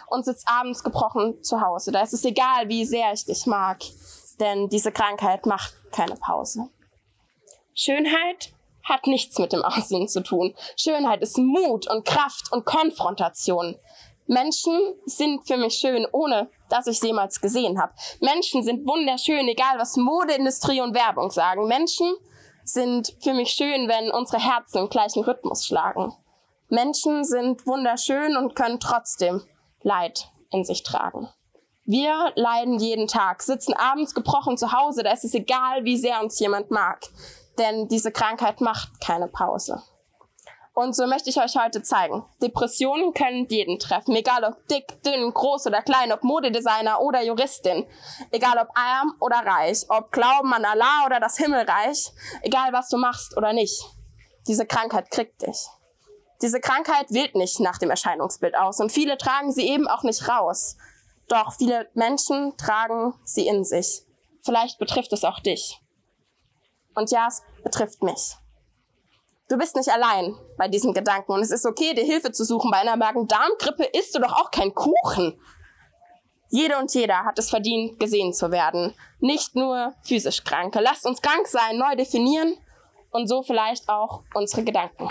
und sitzt abends gebrochen zu Hause. Da ist es egal, wie sehr ich dich mag, denn diese Krankheit macht keine Pause. Schönheit hat nichts mit dem Aussehen zu tun. Schönheit ist Mut und Kraft und Konfrontation. Menschen sind für mich schön, ohne dass ich sie jemals gesehen habe. Menschen sind wunderschön, egal was Modeindustrie und Werbung sagen. Menschen sind für mich schön, wenn unsere Herzen im gleichen Rhythmus schlagen. Menschen sind wunderschön und können trotzdem Leid in sich tragen. Wir leiden jeden Tag, sitzen abends gebrochen zu Hause, da ist es egal, wie sehr uns jemand mag, denn diese Krankheit macht keine Pause. Und so möchte ich euch heute zeigen. Depressionen können jeden treffen, egal ob dick, dünn, groß oder klein, ob Modedesigner oder Juristin, egal ob arm oder reich, ob Glauben an Allah oder das Himmelreich, egal was du machst oder nicht. Diese Krankheit kriegt dich. Diese Krankheit wählt nicht nach dem Erscheinungsbild aus und viele tragen sie eben auch nicht raus. Doch viele Menschen tragen sie in sich. Vielleicht betrifft es auch dich. Und ja, es betrifft mich. Du bist nicht allein bei diesen Gedanken und es ist okay, dir Hilfe zu suchen. Bei einer Magen-Darm-Grippe isst du doch auch kein Kuchen. Jede und jeder hat es verdient, gesehen zu werden. Nicht nur physisch Kranke. Lasst uns krank sein, neu definieren und so vielleicht auch unsere Gedanken.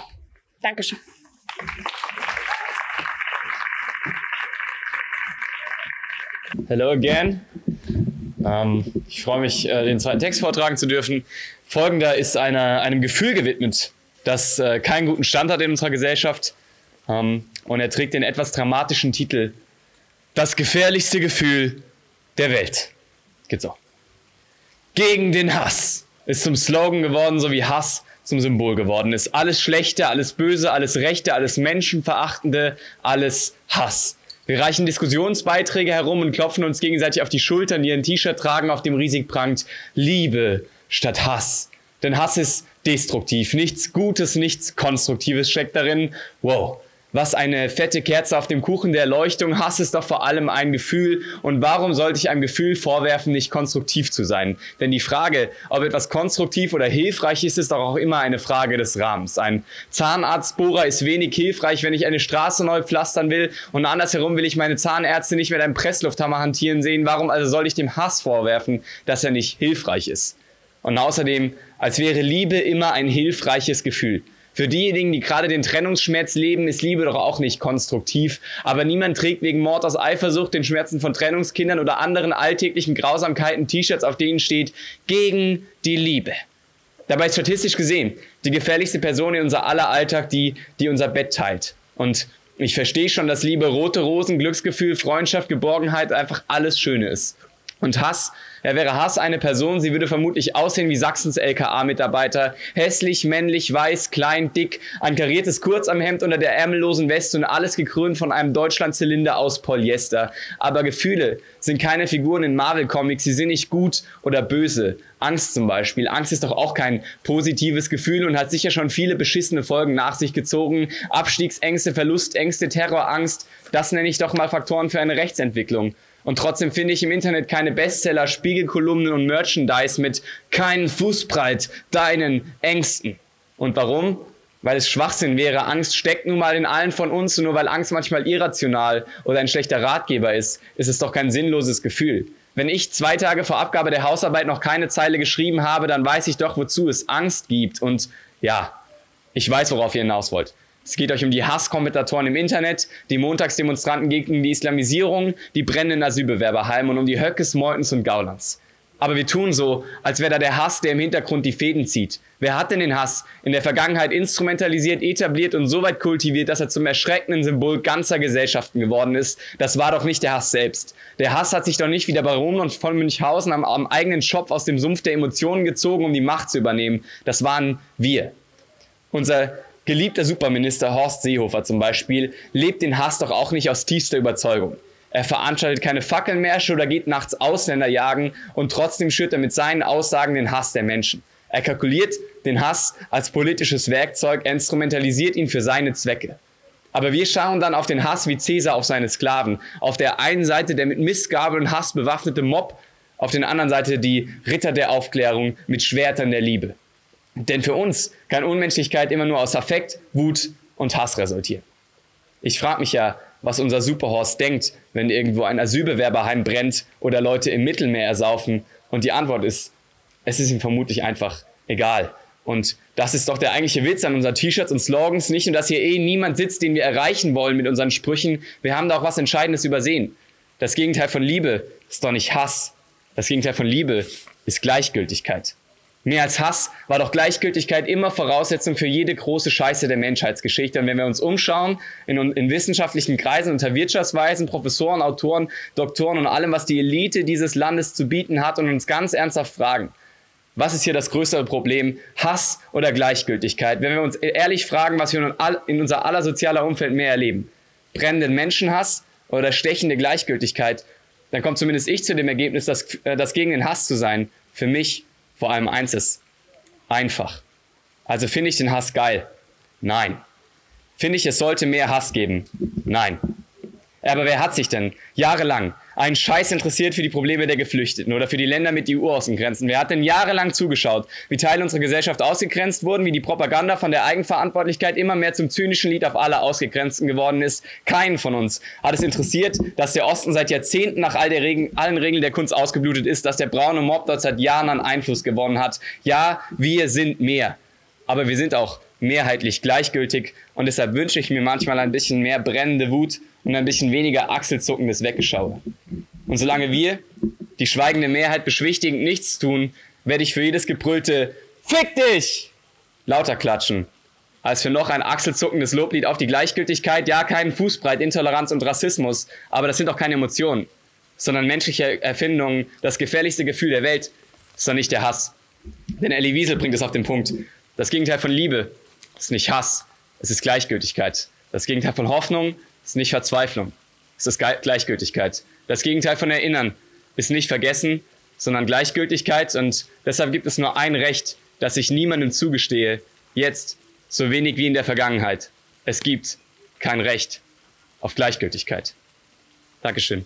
Dankeschön. Hello again. Ähm, ich freue mich, äh, den zweiten Text vortragen zu dürfen. Folgender ist einer, einem Gefühl gewidmet, das äh, keinen guten Stand hat in unserer Gesellschaft. Ähm, und er trägt den etwas dramatischen Titel Das gefährlichste Gefühl der Welt. Geht so. Gegen den Hass ist zum Slogan geworden, so wie Hass zum Symbol geworden ist. Alles Schlechte, alles Böse, alles Rechte, alles Menschenverachtende, alles Hass. Wir reichen Diskussionsbeiträge herum und klopfen uns gegenseitig auf die Schultern, die ein T-Shirt tragen, auf dem riesig prangt Liebe statt Hass. Denn Hass ist destruktiv. Nichts Gutes, nichts Konstruktives steckt darin. Wow. Was eine fette Kerze auf dem Kuchen der Erleuchtung. Hass ist doch vor allem ein Gefühl. Und warum sollte ich einem Gefühl vorwerfen, nicht konstruktiv zu sein? Denn die Frage, ob etwas konstruktiv oder hilfreich ist, ist doch auch immer eine Frage des Rahmens. Ein Zahnarztbohrer ist wenig hilfreich, wenn ich eine Straße neu pflastern will. Und andersherum will ich meine Zahnärzte nicht mit einem Presslufthammer hantieren sehen. Warum also soll ich dem Hass vorwerfen, dass er nicht hilfreich ist? Und außerdem, als wäre Liebe immer ein hilfreiches Gefühl. Für diejenigen, die gerade den Trennungsschmerz leben, ist Liebe doch auch nicht konstruktiv. Aber niemand trägt wegen Mord aus Eifersucht, den Schmerzen von Trennungskindern oder anderen alltäglichen Grausamkeiten T-Shirts, auf denen steht, gegen die Liebe. Dabei ist statistisch gesehen die gefährlichste Person in unser aller Alltag die, die unser Bett teilt. Und ich verstehe schon, dass Liebe rote Rosen, Glücksgefühl, Freundschaft, Geborgenheit einfach alles Schöne ist. Und Hass, er wäre Hass eine Person, sie würde vermutlich aussehen wie Sachsens LKA-Mitarbeiter. Hässlich, männlich, weiß, klein, dick, ein kariertes Kurz am Hemd unter der ärmellosen Weste und alles gekrönt von einem Deutschlandzylinder aus Polyester. Aber Gefühle sind keine Figuren in Marvel-Comics, sie sind nicht gut oder böse. Angst zum Beispiel. Angst ist doch auch kein positives Gefühl und hat sicher schon viele beschissene Folgen nach sich gezogen. Abstiegsängste, Verlustängste, Terrorangst, das nenne ich doch mal Faktoren für eine Rechtsentwicklung. Und trotzdem finde ich im Internet keine Bestseller, Spiegelkolumnen und Merchandise mit keinen Fußbreit deinen Ängsten. Und warum? Weil es Schwachsinn wäre. Angst steckt nun mal in allen von uns und nur weil Angst manchmal irrational oder ein schlechter Ratgeber ist, ist es doch kein sinnloses Gefühl. Wenn ich zwei Tage vor Abgabe der Hausarbeit noch keine Zeile geschrieben habe, dann weiß ich doch, wozu es Angst gibt. Und ja, ich weiß, worauf ihr hinaus wollt. Es geht euch um die Hasskommentatoren im Internet, die Montagsdemonstranten gegen die Islamisierung, die brennenden Asylbewerberheime und um die Höckes, Meutens und Gaulands. Aber wir tun so, als wäre da der Hass, der im Hintergrund die Fäden zieht. Wer hat denn den Hass in der Vergangenheit instrumentalisiert, etabliert und so weit kultiviert, dass er zum erschreckenden Symbol ganzer Gesellschaften geworden ist? Das war doch nicht der Hass selbst. Der Hass hat sich doch nicht wie der Baron von Münchhausen am, am eigenen Schopf aus dem Sumpf der Emotionen gezogen, um die Macht zu übernehmen. Das waren wir. Unser geliebter Superminister Horst Seehofer zum Beispiel lebt den Hass doch auch nicht aus tiefster Überzeugung. Er veranstaltet keine Fackelmärsche oder geht nachts Ausländer jagen und trotzdem schürt er mit seinen Aussagen den Hass der Menschen. Er kalkuliert den Hass als politisches Werkzeug, instrumentalisiert ihn für seine Zwecke. Aber wir schauen dann auf den Hass wie Cäsar auf seine Sklaven. Auf der einen Seite der mit Missgabel und Hass bewaffnete Mob, auf der anderen Seite die Ritter der Aufklärung mit Schwertern der Liebe. Denn für uns kann Unmenschlichkeit immer nur aus Affekt, Wut und Hass resultieren. Ich frage mich ja, was unser Superhorst denkt, wenn irgendwo ein Asylbewerberheim brennt oder Leute im Mittelmeer ersaufen. Und die Antwort ist, es ist ihm vermutlich einfach egal. Und das ist doch der eigentliche Witz an unseren T-Shirts und Slogans. Nicht nur, dass hier eh niemand sitzt, den wir erreichen wollen mit unseren Sprüchen. Wir haben da auch was Entscheidendes übersehen. Das Gegenteil von Liebe ist doch nicht Hass. Das Gegenteil von Liebe ist Gleichgültigkeit. Mehr als Hass war doch Gleichgültigkeit immer Voraussetzung für jede große Scheiße der Menschheitsgeschichte. Und wenn wir uns umschauen in, in wissenschaftlichen Kreisen unter Wirtschaftsweisen, Professoren, Autoren, Doktoren und allem, was die Elite dieses Landes zu bieten hat und uns ganz ernsthaft fragen, was ist hier das größere Problem? Hass oder Gleichgültigkeit? Wenn wir uns ehrlich fragen, was wir in unser aller sozialer Umfeld mehr erleben, brennenden Menschenhass oder stechende Gleichgültigkeit, dann kommt zumindest ich zu dem Ergebnis, dass, äh, dass gegen den Hass zu sein für mich vor allem eins ist, einfach. Also finde ich den Hass geil? Nein. Finde ich, es sollte mehr Hass geben? Nein. Aber wer hat sich denn jahrelang einen Scheiß interessiert für die Probleme der Geflüchteten oder für die Länder mit EU-Außengrenzen? Wer hat denn jahrelang zugeschaut, wie Teile unserer Gesellschaft ausgegrenzt wurden, wie die Propaganda von der Eigenverantwortlichkeit immer mehr zum zynischen Lied auf alle Ausgegrenzten geworden ist? Keinen von uns hat es interessiert, dass der Osten seit Jahrzehnten nach all Regen, allen Regeln der Kunst ausgeblutet ist, dass der braune Mob dort seit Jahren an Einfluss gewonnen hat. Ja, wir sind mehr. Aber wir sind auch mehrheitlich gleichgültig und deshalb wünsche ich mir manchmal ein bisschen mehr brennende Wut und ein bisschen weniger achselzuckendes Weggeschaue. Und solange wir, die schweigende Mehrheit beschwichtigend nichts tun, werde ich für jedes gebrüllte Fick dich lauter klatschen, als für noch ein achselzuckendes Loblied auf die Gleichgültigkeit, ja, keinen Fußbreit, Intoleranz und Rassismus, aber das sind doch keine Emotionen, sondern menschliche Erfindungen, das gefährlichste Gefühl der Welt ist doch nicht der Hass. Denn Elie Wiesel bringt es auf den Punkt. Das Gegenteil von Liebe ist nicht Hass, es ist Gleichgültigkeit. Das Gegenteil von Hoffnung ist nicht Verzweiflung, es ist Gleichgültigkeit. Das Gegenteil von Erinnern ist nicht Vergessen, sondern Gleichgültigkeit. Und deshalb gibt es nur ein Recht, das ich niemandem zugestehe, jetzt so wenig wie in der Vergangenheit. Es gibt kein Recht auf Gleichgültigkeit. Dankeschön.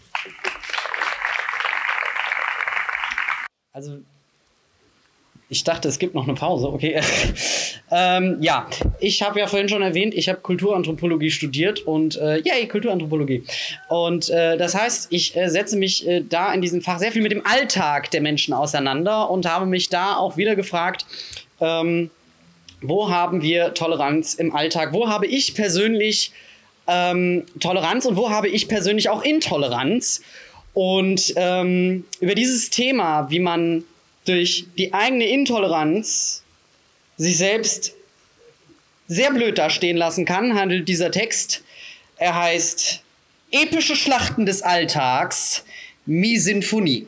Also, ich dachte, es gibt noch eine Pause. Okay. [LAUGHS] Ähm, ja, ich habe ja vorhin schon erwähnt, ich habe Kulturanthropologie studiert und äh, yay, Kulturanthropologie. Und äh, das heißt, ich äh, setze mich äh, da in diesem Fach sehr viel mit dem Alltag der Menschen auseinander und habe mich da auch wieder gefragt, ähm, wo haben wir Toleranz im Alltag? Wo habe ich persönlich ähm, Toleranz und wo habe ich persönlich auch Intoleranz? Und ähm, über dieses Thema, wie man durch die eigene Intoleranz sich selbst sehr blöd dastehen lassen kann, handelt dieser Text. Er heißt Epische Schlachten des Alltags, Mi-Sinfonie.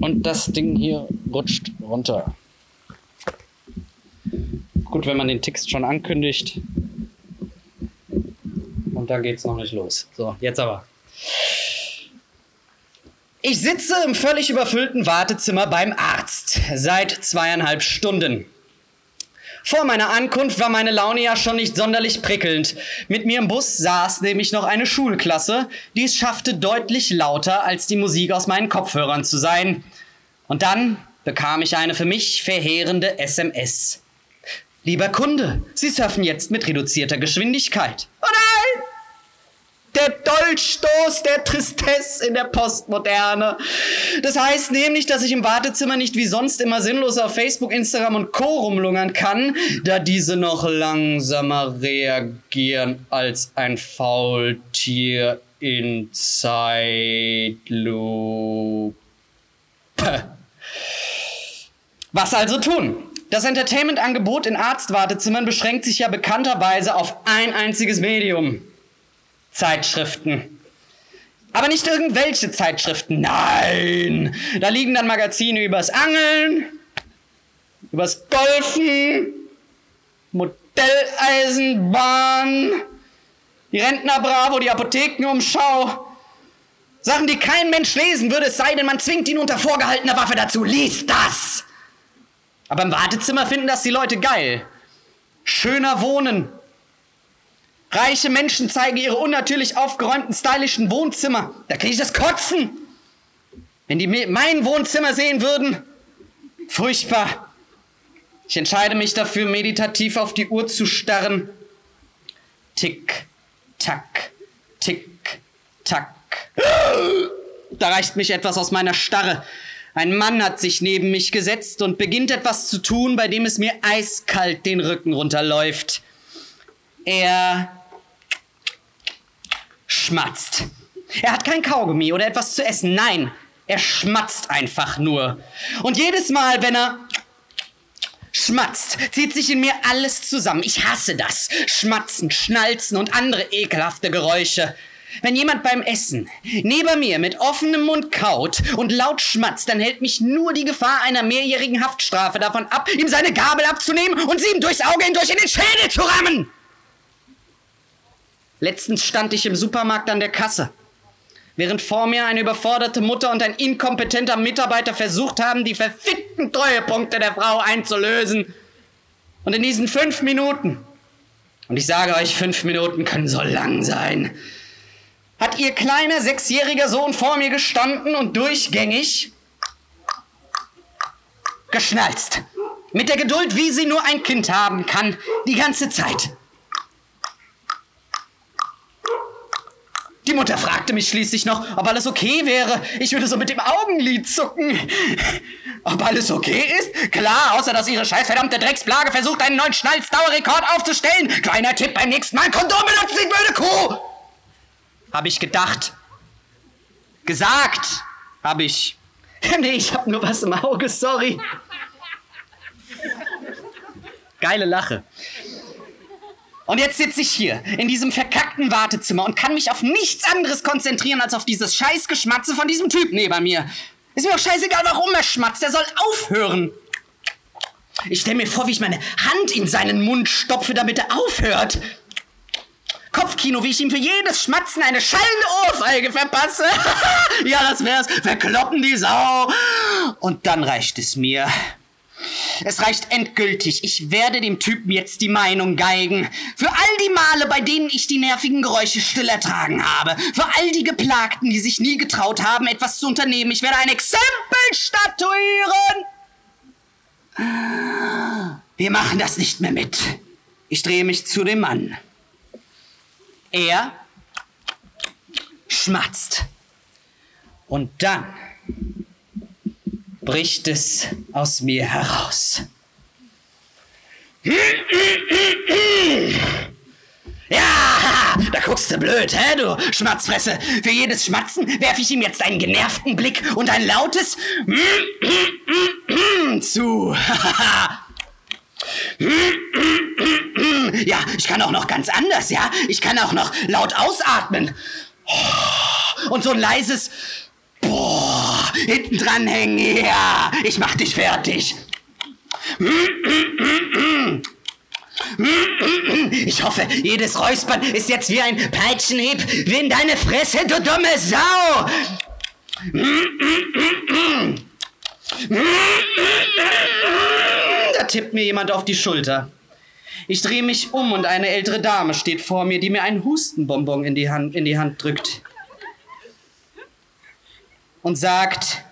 Und das Ding hier rutscht runter. Gut, wenn man den Text schon ankündigt. Und dann geht's noch nicht los. So, jetzt aber. Ich sitze im völlig überfüllten Wartezimmer beim Arzt seit zweieinhalb Stunden. Vor meiner Ankunft war meine Laune ja schon nicht sonderlich prickelnd. Mit mir im Bus saß nämlich noch eine Schulklasse, die es schaffte, deutlich lauter als die Musik aus meinen Kopfhörern zu sein. Und dann bekam ich eine für mich verheerende SMS. Lieber Kunde, Sie surfen jetzt mit reduzierter Geschwindigkeit. Oh nein! Der Dolchstoß der Tristesse in der Postmoderne. Das heißt nämlich, dass ich im Wartezimmer nicht wie sonst immer sinnlos auf Facebook, Instagram und Co. rumlungern kann, da diese noch langsamer reagieren als ein Faultier in Zeitlupe. Was also tun? Das Entertainment-Angebot in Arztwartezimmern beschränkt sich ja bekannterweise auf ein einziges Medium. Zeitschriften. Aber nicht irgendwelche Zeitschriften, nein! Da liegen dann Magazine übers Angeln, übers Golfen, Modelleisenbahn, die Rentner Bravo, die Apothekenumschau. Sachen, die kein Mensch lesen würde, es sei denn, man zwingt ihn unter vorgehaltener Waffe dazu. Lies das! Aber im Wartezimmer finden das die Leute geil. Schöner wohnen. Reiche Menschen zeigen ihre unnatürlich aufgeräumten, stylischen Wohnzimmer. Da kriege ich das Kotzen. Wenn die mein Wohnzimmer sehen würden. Furchtbar. Ich entscheide mich dafür, meditativ auf die Uhr zu starren. Tick, tack, tick, tack. Da reicht mich etwas aus meiner Starre. Ein Mann hat sich neben mich gesetzt und beginnt etwas zu tun, bei dem es mir eiskalt den Rücken runterläuft. Er schmatzt. Er hat kein Kaugummi oder etwas zu essen. Nein, er schmatzt einfach nur. Und jedes Mal, wenn er schmatzt, zieht sich in mir alles zusammen. Ich hasse das. Schmatzen, Schnalzen und andere ekelhafte Geräusche. Wenn jemand beim Essen neben mir mit offenem Mund kaut und laut schmatzt, dann hält mich nur die Gefahr einer mehrjährigen Haftstrafe davon ab, ihm seine Gabel abzunehmen und sie ihm durchs Auge hindurch in den Schädel zu rammen. Letztens stand ich im Supermarkt an der Kasse. Während vor mir eine überforderte Mutter und ein inkompetenter Mitarbeiter versucht haben, die verfickten Treuepunkte der Frau einzulösen. Und in diesen fünf Minuten, und ich sage euch, fünf Minuten können so lang sein, hat ihr kleiner sechsjähriger Sohn vor mir gestanden und durchgängig geschnalzt. Mit der Geduld, wie sie nur ein Kind haben kann, die ganze Zeit. Die Mutter fragte mich schließlich noch, ob alles okay wäre. Ich würde so mit dem Augenlid zucken. Ob alles okay ist? Klar, außer dass ihre scheißverdammte Drecksplage versucht, einen neuen Schnalzdauerrekord aufzustellen. Kleiner Tipp beim nächsten Mal, Kondom benutzen, Sie blöde Kuh! Hab ich gedacht. Gesagt, hab ich. [LAUGHS] nee, ich hab nur was im Auge, sorry. Geile Lache. Und jetzt sitze ich hier in diesem verkackten Wartezimmer und kann mich auf nichts anderes konzentrieren als auf dieses Scheißgeschmatze von diesem Typ neben mir. Ist mir doch scheißegal, warum er schmatzt. Er soll aufhören. Ich stelle mir vor, wie ich meine Hand in seinen Mund stopfe, damit er aufhört. Kopfkino, wie ich ihm für jedes Schmatzen eine schallende Ohrfeige verpasse. [LAUGHS] ja, das wär's. Verkloppen die Sau. Und dann reicht es mir. Es reicht endgültig. Ich werde dem Typen jetzt die Meinung geigen. Für all die Male, bei denen ich die nervigen Geräusche still ertragen habe. Für all die Geplagten, die sich nie getraut haben, etwas zu unternehmen. Ich werde ein Exempel statuieren. Wir machen das nicht mehr mit. Ich drehe mich zu dem Mann. Er schmatzt. Und dann bricht es aus mir heraus. Ja, da guckst du blöd, hä, du Schmatzfresse. Für jedes Schmatzen werfe ich ihm jetzt einen genervten Blick und ein lautes zu. ja, ich kann auch noch ganz anders, ja. Ich kann auch noch laut ausatmen. Und so ein leises Boah, hinten dran hängen, ja, ich mach dich fertig. Ich hoffe, jedes Räuspern ist jetzt wie ein Peitschenhieb wie in deine Fresse, du dumme Sau. Da tippt mir jemand auf die Schulter. Ich drehe mich um und eine ältere Dame steht vor mir, die mir einen Hustenbonbon in die Hand, in die Hand drückt und sagt,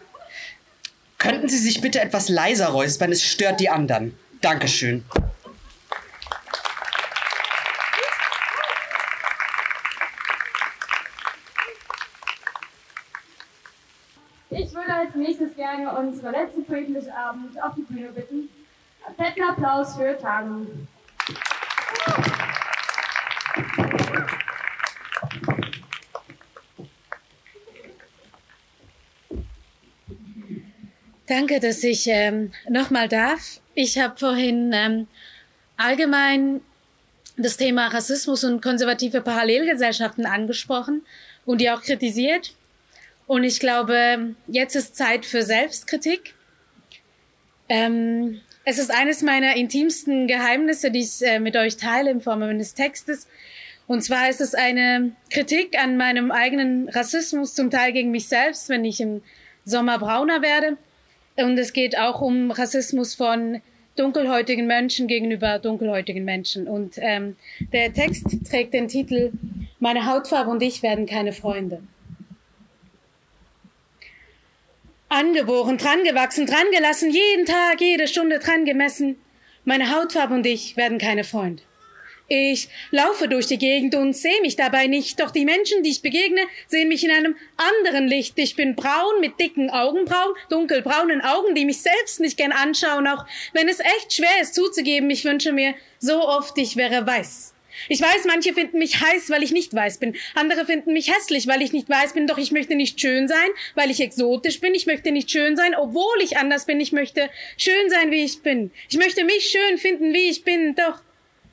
könnten Sie sich bitte etwas leiser räuspern, es stört die anderen. Dankeschön. Ich würde als nächstes gerne unsere letzte Poeten des Abends auf die Bühne bitten. Einen fetten Applaus für Tagen. Danke, dass ich ähm, nochmal darf. Ich habe vorhin ähm, allgemein das Thema Rassismus und konservative Parallelgesellschaften angesprochen und die auch kritisiert. Und ich glaube, jetzt ist Zeit für Selbstkritik. Ähm, es ist eines meiner intimsten Geheimnisse, die ich äh, mit euch teile in Form eines Textes. Und zwar ist es eine Kritik an meinem eigenen Rassismus, zum Teil gegen mich selbst, wenn ich im Sommer brauner werde. Und es geht auch um Rassismus von dunkelhäutigen Menschen gegenüber dunkelhäutigen Menschen. Und ähm, der Text trägt den Titel Meine Hautfarbe und ich werden keine Freunde. Angeboren, drangewachsen, drangelassen, jeden Tag, jede Stunde dran gemessen. Meine Hautfarbe und ich werden keine Freunde. Ich laufe durch die Gegend und sehe mich dabei nicht, doch die Menschen, die ich begegne, sehen mich in einem anderen Licht. Ich bin braun mit dicken Augenbrauen, dunkelbraunen Augen, die mich selbst nicht gern anschauen, auch wenn es echt schwer ist zuzugeben. Ich wünsche mir so oft, ich wäre weiß. Ich weiß, manche finden mich heiß, weil ich nicht weiß bin. Andere finden mich hässlich, weil ich nicht weiß bin. Doch ich möchte nicht schön sein, weil ich exotisch bin. Ich möchte nicht schön sein, obwohl ich anders bin. Ich möchte schön sein, wie ich bin. Ich möchte mich schön finden, wie ich bin. Doch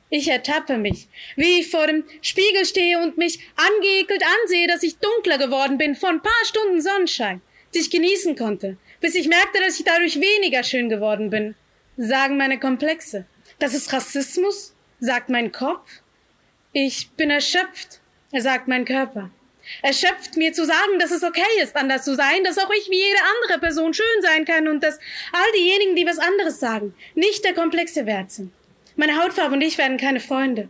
ich ertappe mich, wie ich vor dem Spiegel stehe und mich angeekelt ansehe, dass ich dunkler geworden bin von ein paar Stunden Sonnenschein, die ich genießen konnte, bis ich merkte, dass ich dadurch weniger schön geworden bin, sagen meine Komplexe. Das ist Rassismus, sagt mein Kopf. Ich bin erschöpft, sagt mein Körper. Erschöpft mir zu sagen, dass es okay ist, anders zu sein, dass auch ich wie jede andere Person schön sein kann und dass all diejenigen, die was anderes sagen, nicht der komplexe Wert sind. Meine Hautfarbe und ich werden keine Freunde.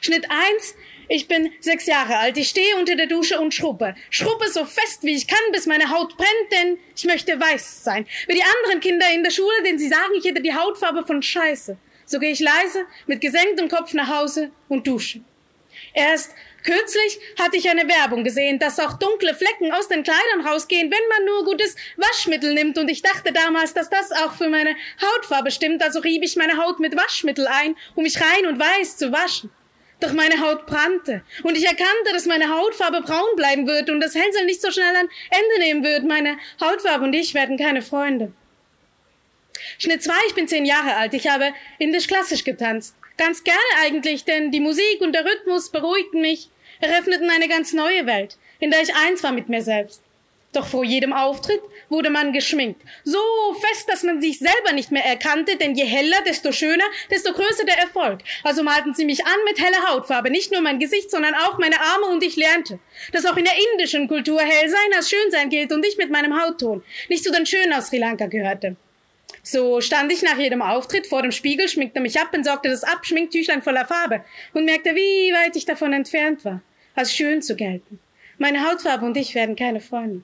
Schnitt eins: Ich bin sechs Jahre alt. Ich stehe unter der Dusche und schruppe. Schruppe so fest wie ich kann, bis meine Haut brennt, denn ich möchte weiß sein. Wie die anderen Kinder in der Schule, denn sie sagen, ich hätte die Hautfarbe von Scheiße. So gehe ich leise, mit gesenktem Kopf nach Hause und dusche. Erst Kürzlich hatte ich eine Werbung gesehen, dass auch dunkle Flecken aus den Kleidern rausgehen, wenn man nur gutes Waschmittel nimmt. Und ich dachte damals, dass das auch für meine Hautfarbe stimmt. Also rieb ich meine Haut mit Waschmittel ein, um mich rein und weiß zu waschen. Doch meine Haut brannte. Und ich erkannte, dass meine Hautfarbe braun bleiben wird und das Hänsel nicht so schnell ein Ende nehmen wird. Meine Hautfarbe und ich werden keine Freunde. Schnitt zwei, ich bin zehn Jahre alt. Ich habe indisch-klassisch getanzt. Ganz gerne eigentlich, denn die Musik und der Rhythmus beruhigten mich eröffneten eine ganz neue Welt, in der ich eins war mit mir selbst. Doch vor jedem Auftritt wurde man geschminkt. So fest, dass man sich selber nicht mehr erkannte, denn je heller, desto schöner, desto größer der Erfolg. Also malten sie mich an mit heller Hautfarbe, nicht nur mein Gesicht, sondern auch meine Arme und ich lernte, dass auch in der indischen Kultur hell sein als schön sein gilt und ich mit meinem Hautton nicht zu den Schönen aus Sri Lanka gehörte. So stand ich nach jedem Auftritt vor dem Spiegel, schminkte mich ab, entsorgte das Abschminktüchlein voller Farbe und merkte, wie weit ich davon entfernt war als schön zu gelten. Meine Hautfarbe und ich werden keine Freunde.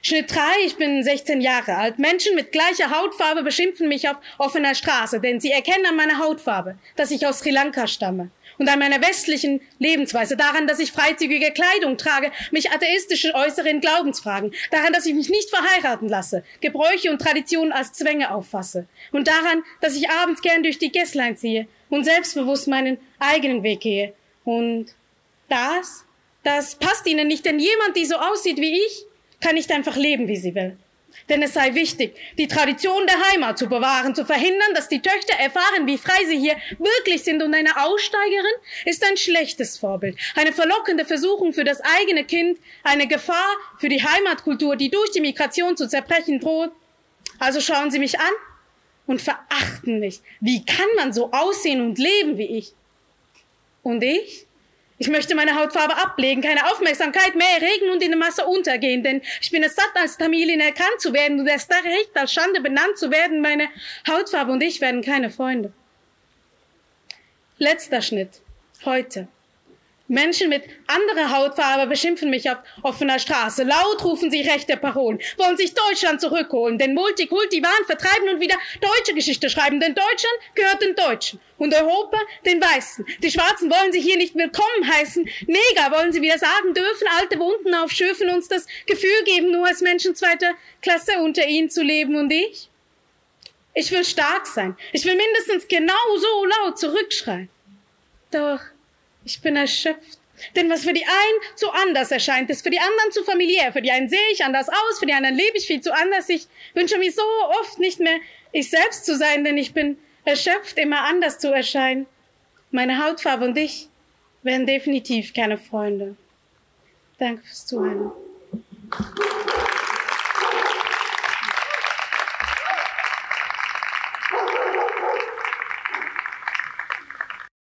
Schnitt 3, ich bin 16 Jahre alt. Menschen mit gleicher Hautfarbe beschimpfen mich auf offener Straße, denn sie erkennen an meiner Hautfarbe, dass ich aus Sri Lanka stamme. Und an meiner westlichen Lebensweise, daran, dass ich freizügige Kleidung trage, mich atheistische äußere in Glaubensfragen, daran, dass ich mich nicht verheiraten lasse, Gebräuche und Traditionen als Zwänge auffasse. Und daran, dass ich abends gern durch die Gässlein ziehe und selbstbewusst meinen eigenen Weg gehe. Und das, das passt ihnen nicht, denn jemand, die so aussieht wie ich, kann nicht einfach leben, wie sie will. Denn es sei wichtig, die Tradition der Heimat zu bewahren, zu verhindern, dass die Töchter erfahren, wie frei sie hier wirklich sind. Und eine Aussteigerin ist ein schlechtes Vorbild, eine verlockende Versuchung für das eigene Kind, eine Gefahr für die Heimatkultur, die durch die Migration zu zerbrechen droht. Also schauen Sie mich an und verachten mich. Wie kann man so aussehen und leben wie ich? Und ich? Ich möchte meine Hautfarbe ablegen, keine Aufmerksamkeit mehr erregen und in der Masse untergehen, denn ich bin es satt, als Tamilin erkannt zu werden und erst recht als Schande benannt zu werden. Meine Hautfarbe und ich werden keine Freunde. Letzter Schnitt. Heute. Menschen mit anderer Hautfarbe beschimpfen mich auf offener Straße. Laut rufen sie rechte Parolen, wollen sich Deutschland zurückholen, den Multikulti-Wahn vertreiben und wieder deutsche Geschichte schreiben. Denn Deutschland gehört den Deutschen und Europa den Weißen. Die Schwarzen wollen sie hier nicht willkommen heißen. Neger wollen sie wieder sagen dürfen, alte Wunden aufschürfen, uns das Gefühl geben, nur als Menschen zweiter Klasse unter ihnen zu leben und ich? Ich will stark sein. Ich will mindestens genau so laut zurückschreien. Doch ich bin erschöpft. Denn was für die einen zu anders erscheint, ist für die anderen zu familiär. Für die einen sehe ich anders aus, für die anderen lebe ich viel zu anders. Ich wünsche mich so oft nicht mehr ich selbst zu sein, denn ich bin erschöpft, immer anders zu erscheinen. Meine Hautfarbe und ich werden definitiv keine Freunde. Danke fürs Zuhören.